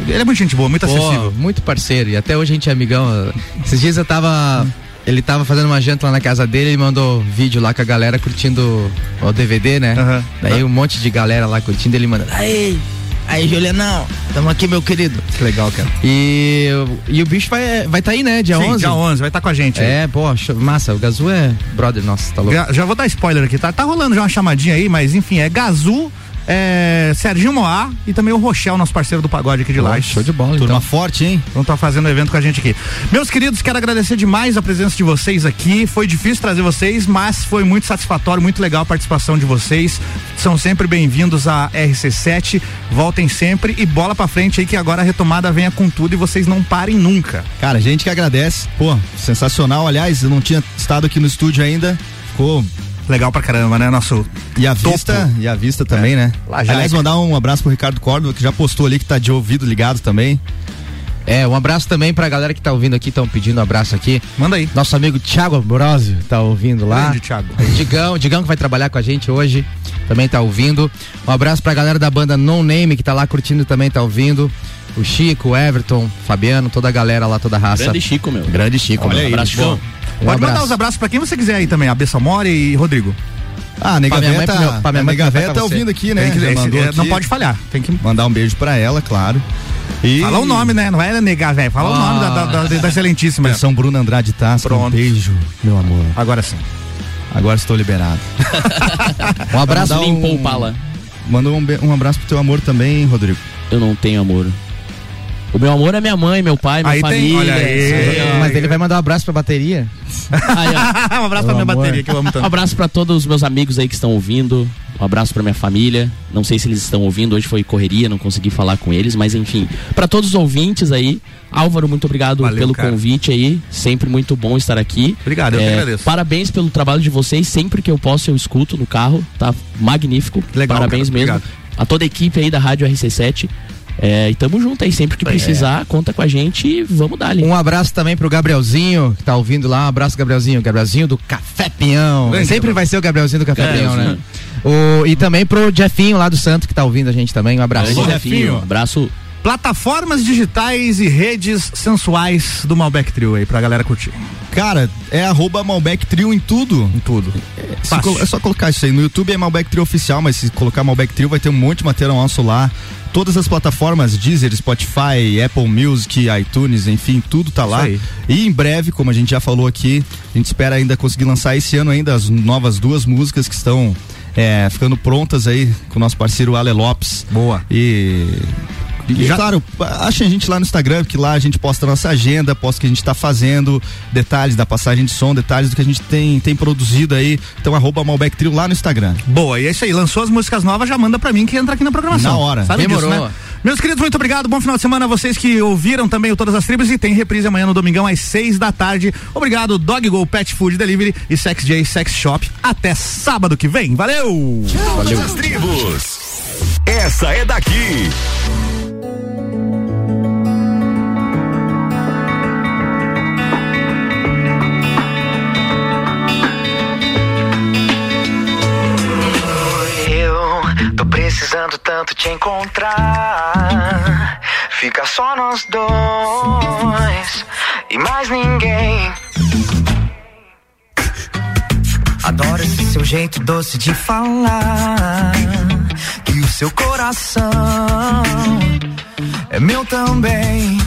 Ele é muito gente boa, muito Pô, acessível. Muito parceiro. E até hoje a gente é amigão. Esses dias eu tava. Ele tava fazendo uma janta lá na casa dele e mandou vídeo lá com a galera curtindo o DVD, né? Aham. Daí um monte de galera lá curtindo ele mandando. Aí, aí, Julianão, tamo aqui, meu querido. Que legal, cara. E, e o bicho vai vai tá aí, né? Dia Sim, 11. dia 11, vai estar com a gente. aí. É, pô, show- massa. O Gazu é brother nosso, tá louco? Já, já vou dar spoiler aqui, tá? Tá rolando já uma chamadinha aí, mas enfim, é Gazu, é, Serginho Moá e também o Rochel, nosso parceiro do pagode aqui de Lages. show de bola, Turma então. forte, hein? Então tá fazendo evento com a gente aqui. Meus queridos, quero agradecer demais a presença de vocês aqui. Foi difícil trazer vocês, mas foi muito satisfatório, muito legal a participação de vocês. São sempre bem-vindos à RC7. Voltem sempre e bola pra frente aí que agora a retomada venha com tudo e vocês não parem nunca. Cara, a gente que agradece. Pô, sensacional. Aliás, eu não tinha estado aqui no estúdio ainda. Ficou Legal pra caramba, né? Nosso. E a vista, e a vista também, É. né? Aliás, mandar um abraço pro Ricardo Córdoba, que já postou ali que tá de ouvido ligado também. É, um abraço também pra galera que tá ouvindo aqui, estão pedindo um abraço aqui. Manda aí. Nosso amigo Thiago Ambrosio tá ouvindo lá. Grande Thiago. Digão, Digão que vai trabalhar com a gente hoje, também tá ouvindo. Um abraço pra galera da banda No Name que tá lá curtindo também, tá ouvindo. O Chico, o Everton, Fabiano, toda a galera lá, toda a raça. Grande Chico, meu. Grande Chico, Olha meu. aí. Abraço, Chicão. Boa. Pode mandar os abraços pra quem você quiser aí também, a Bessamore e Rodrigo. Ah, a Nega Pra minha mãe, tá, pra minha a Nega tá ouvindo aqui, né? Que- esse- é, não aqui. pode falhar. Tem que Mandar um beijo pra ela, claro. E... Fala o nome, né? Não é negar, velho. Fala o nome da, da, da, da excelentíssima. São Bruno Andrade Tasca, um beijo, meu amor. Agora sim. Agora estou liberado. Um abraço, limpou o pala. Manda um, um abraço pro teu amor também, Rodrigo. Eu não tenho amor. O meu amor é minha mãe, meu pai, minha Aí tem, família. olha aí. Isso ó. Mas ele vai mandar um abraço pra bateria. Aí, um abraço pra Meu minha amor. bateria que eu amo Um tanto. abraço pra todos os meus amigos aí que estão ouvindo. Um abraço pra minha família. Não sei se eles estão ouvindo. Hoje foi correria, não consegui falar com eles, mas enfim. Pra todos os ouvintes aí, Álvaro, muito obrigado Valeu, pelo cara. convite aí. Sempre muito bom estar aqui. Obrigado, eu que agradeço. Parabéns pelo trabalho de vocês. Sempre que eu posso, eu escuto no carro. Tá magnífico. Legal, Parabéns cara. mesmo. Obrigado. A toda a equipe aí da Rádio RC7. É, e tamo junto aí. Sempre que precisar, conta com a gente e vamos dar ali. Um abraço também pro Gabrielzinho, que tá ouvindo lá. Um abraço, Gabrielzinho. Gabrielzinho do Café Pinhão. Grande Sempre vai ser o Gabrielzinho do Café É, Pinhão, né? O, e também pro Jeffinho lá do Santo, que tá ouvindo a gente também. Um abraço. Grande Jefinho. Jefinho. Abraço. Plataformas digitais e redes sensuais do Malbec Trio aí pra galera curtir. Cara, é arroba Malbec Trio em tudo. Em tudo. Colo- é só colocar isso aí. No YouTube é Malbec Trio Oficial, mas se colocar Malbec Trio vai ter um monte de material nosso lá. Todas as plataformas, Deezer, Spotify, Apple Music, iTunes, enfim, tudo tá lá. E em breve, como a gente já falou aqui, a gente espera ainda conseguir lançar esse ano ainda as novas duas músicas que estão é, ficando prontas aí com o nosso parceiro Ale Lopes. Boa. E. E, Já- claro, achem a gente lá no Instagram, que lá a gente posta a nossa agenda, posta o que a gente tá fazendo, detalhes da passagem de som, detalhes do que a gente tem, tem produzido aí. Então, arroba Malbec Trio lá no Instagram. Boa, e é isso aí. Lançou as músicas novas, já manda pra mim que entra aqui na programação. Na hora. Sabe Demorou. disso, né? Meus queridos, muito obrigado. Bom final de semana a vocês que ouviram também o Todas as Tribos e tem reprise amanhã no Domingão às seis da tarde. Obrigado, Dog Go Pet Food Delivery e Sex J Sex Shop. Até sábado que vem. Valeu! Todas as tribos. Essa é daqui. Precisando tanto te encontrar. Fica só nós dois e mais ninguém. Adoro esse seu jeito doce de falar. Que o seu coração é meu também.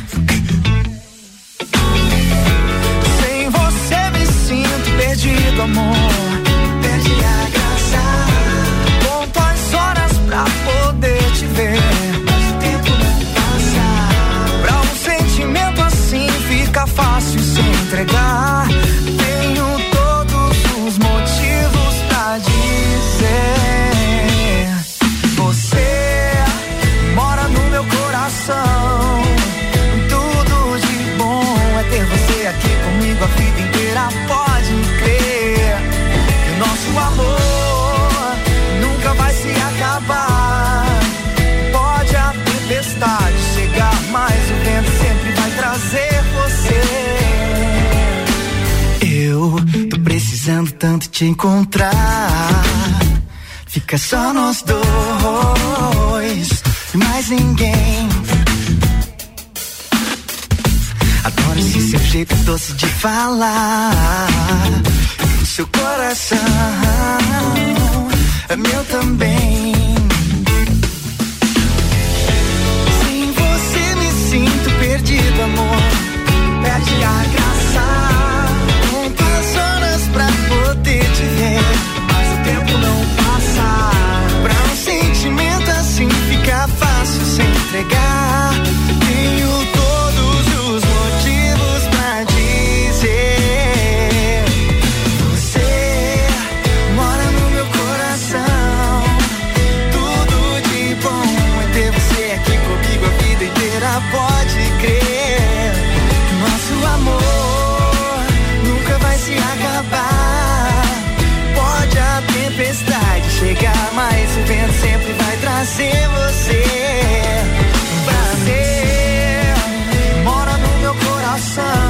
Sem você me sinto perdido, amor. tanto te encontrar. Fica só nós dois e mais ninguém. Adoro esse seu jeito doce de falar. O seu coração é meu também. Sem você me sinto perdido, amor. Perde a graça. te ver, mas o tempo não passa. Pra um sentimento assim fica fácil sem entregar. sem você. Prazer mora no meu coração.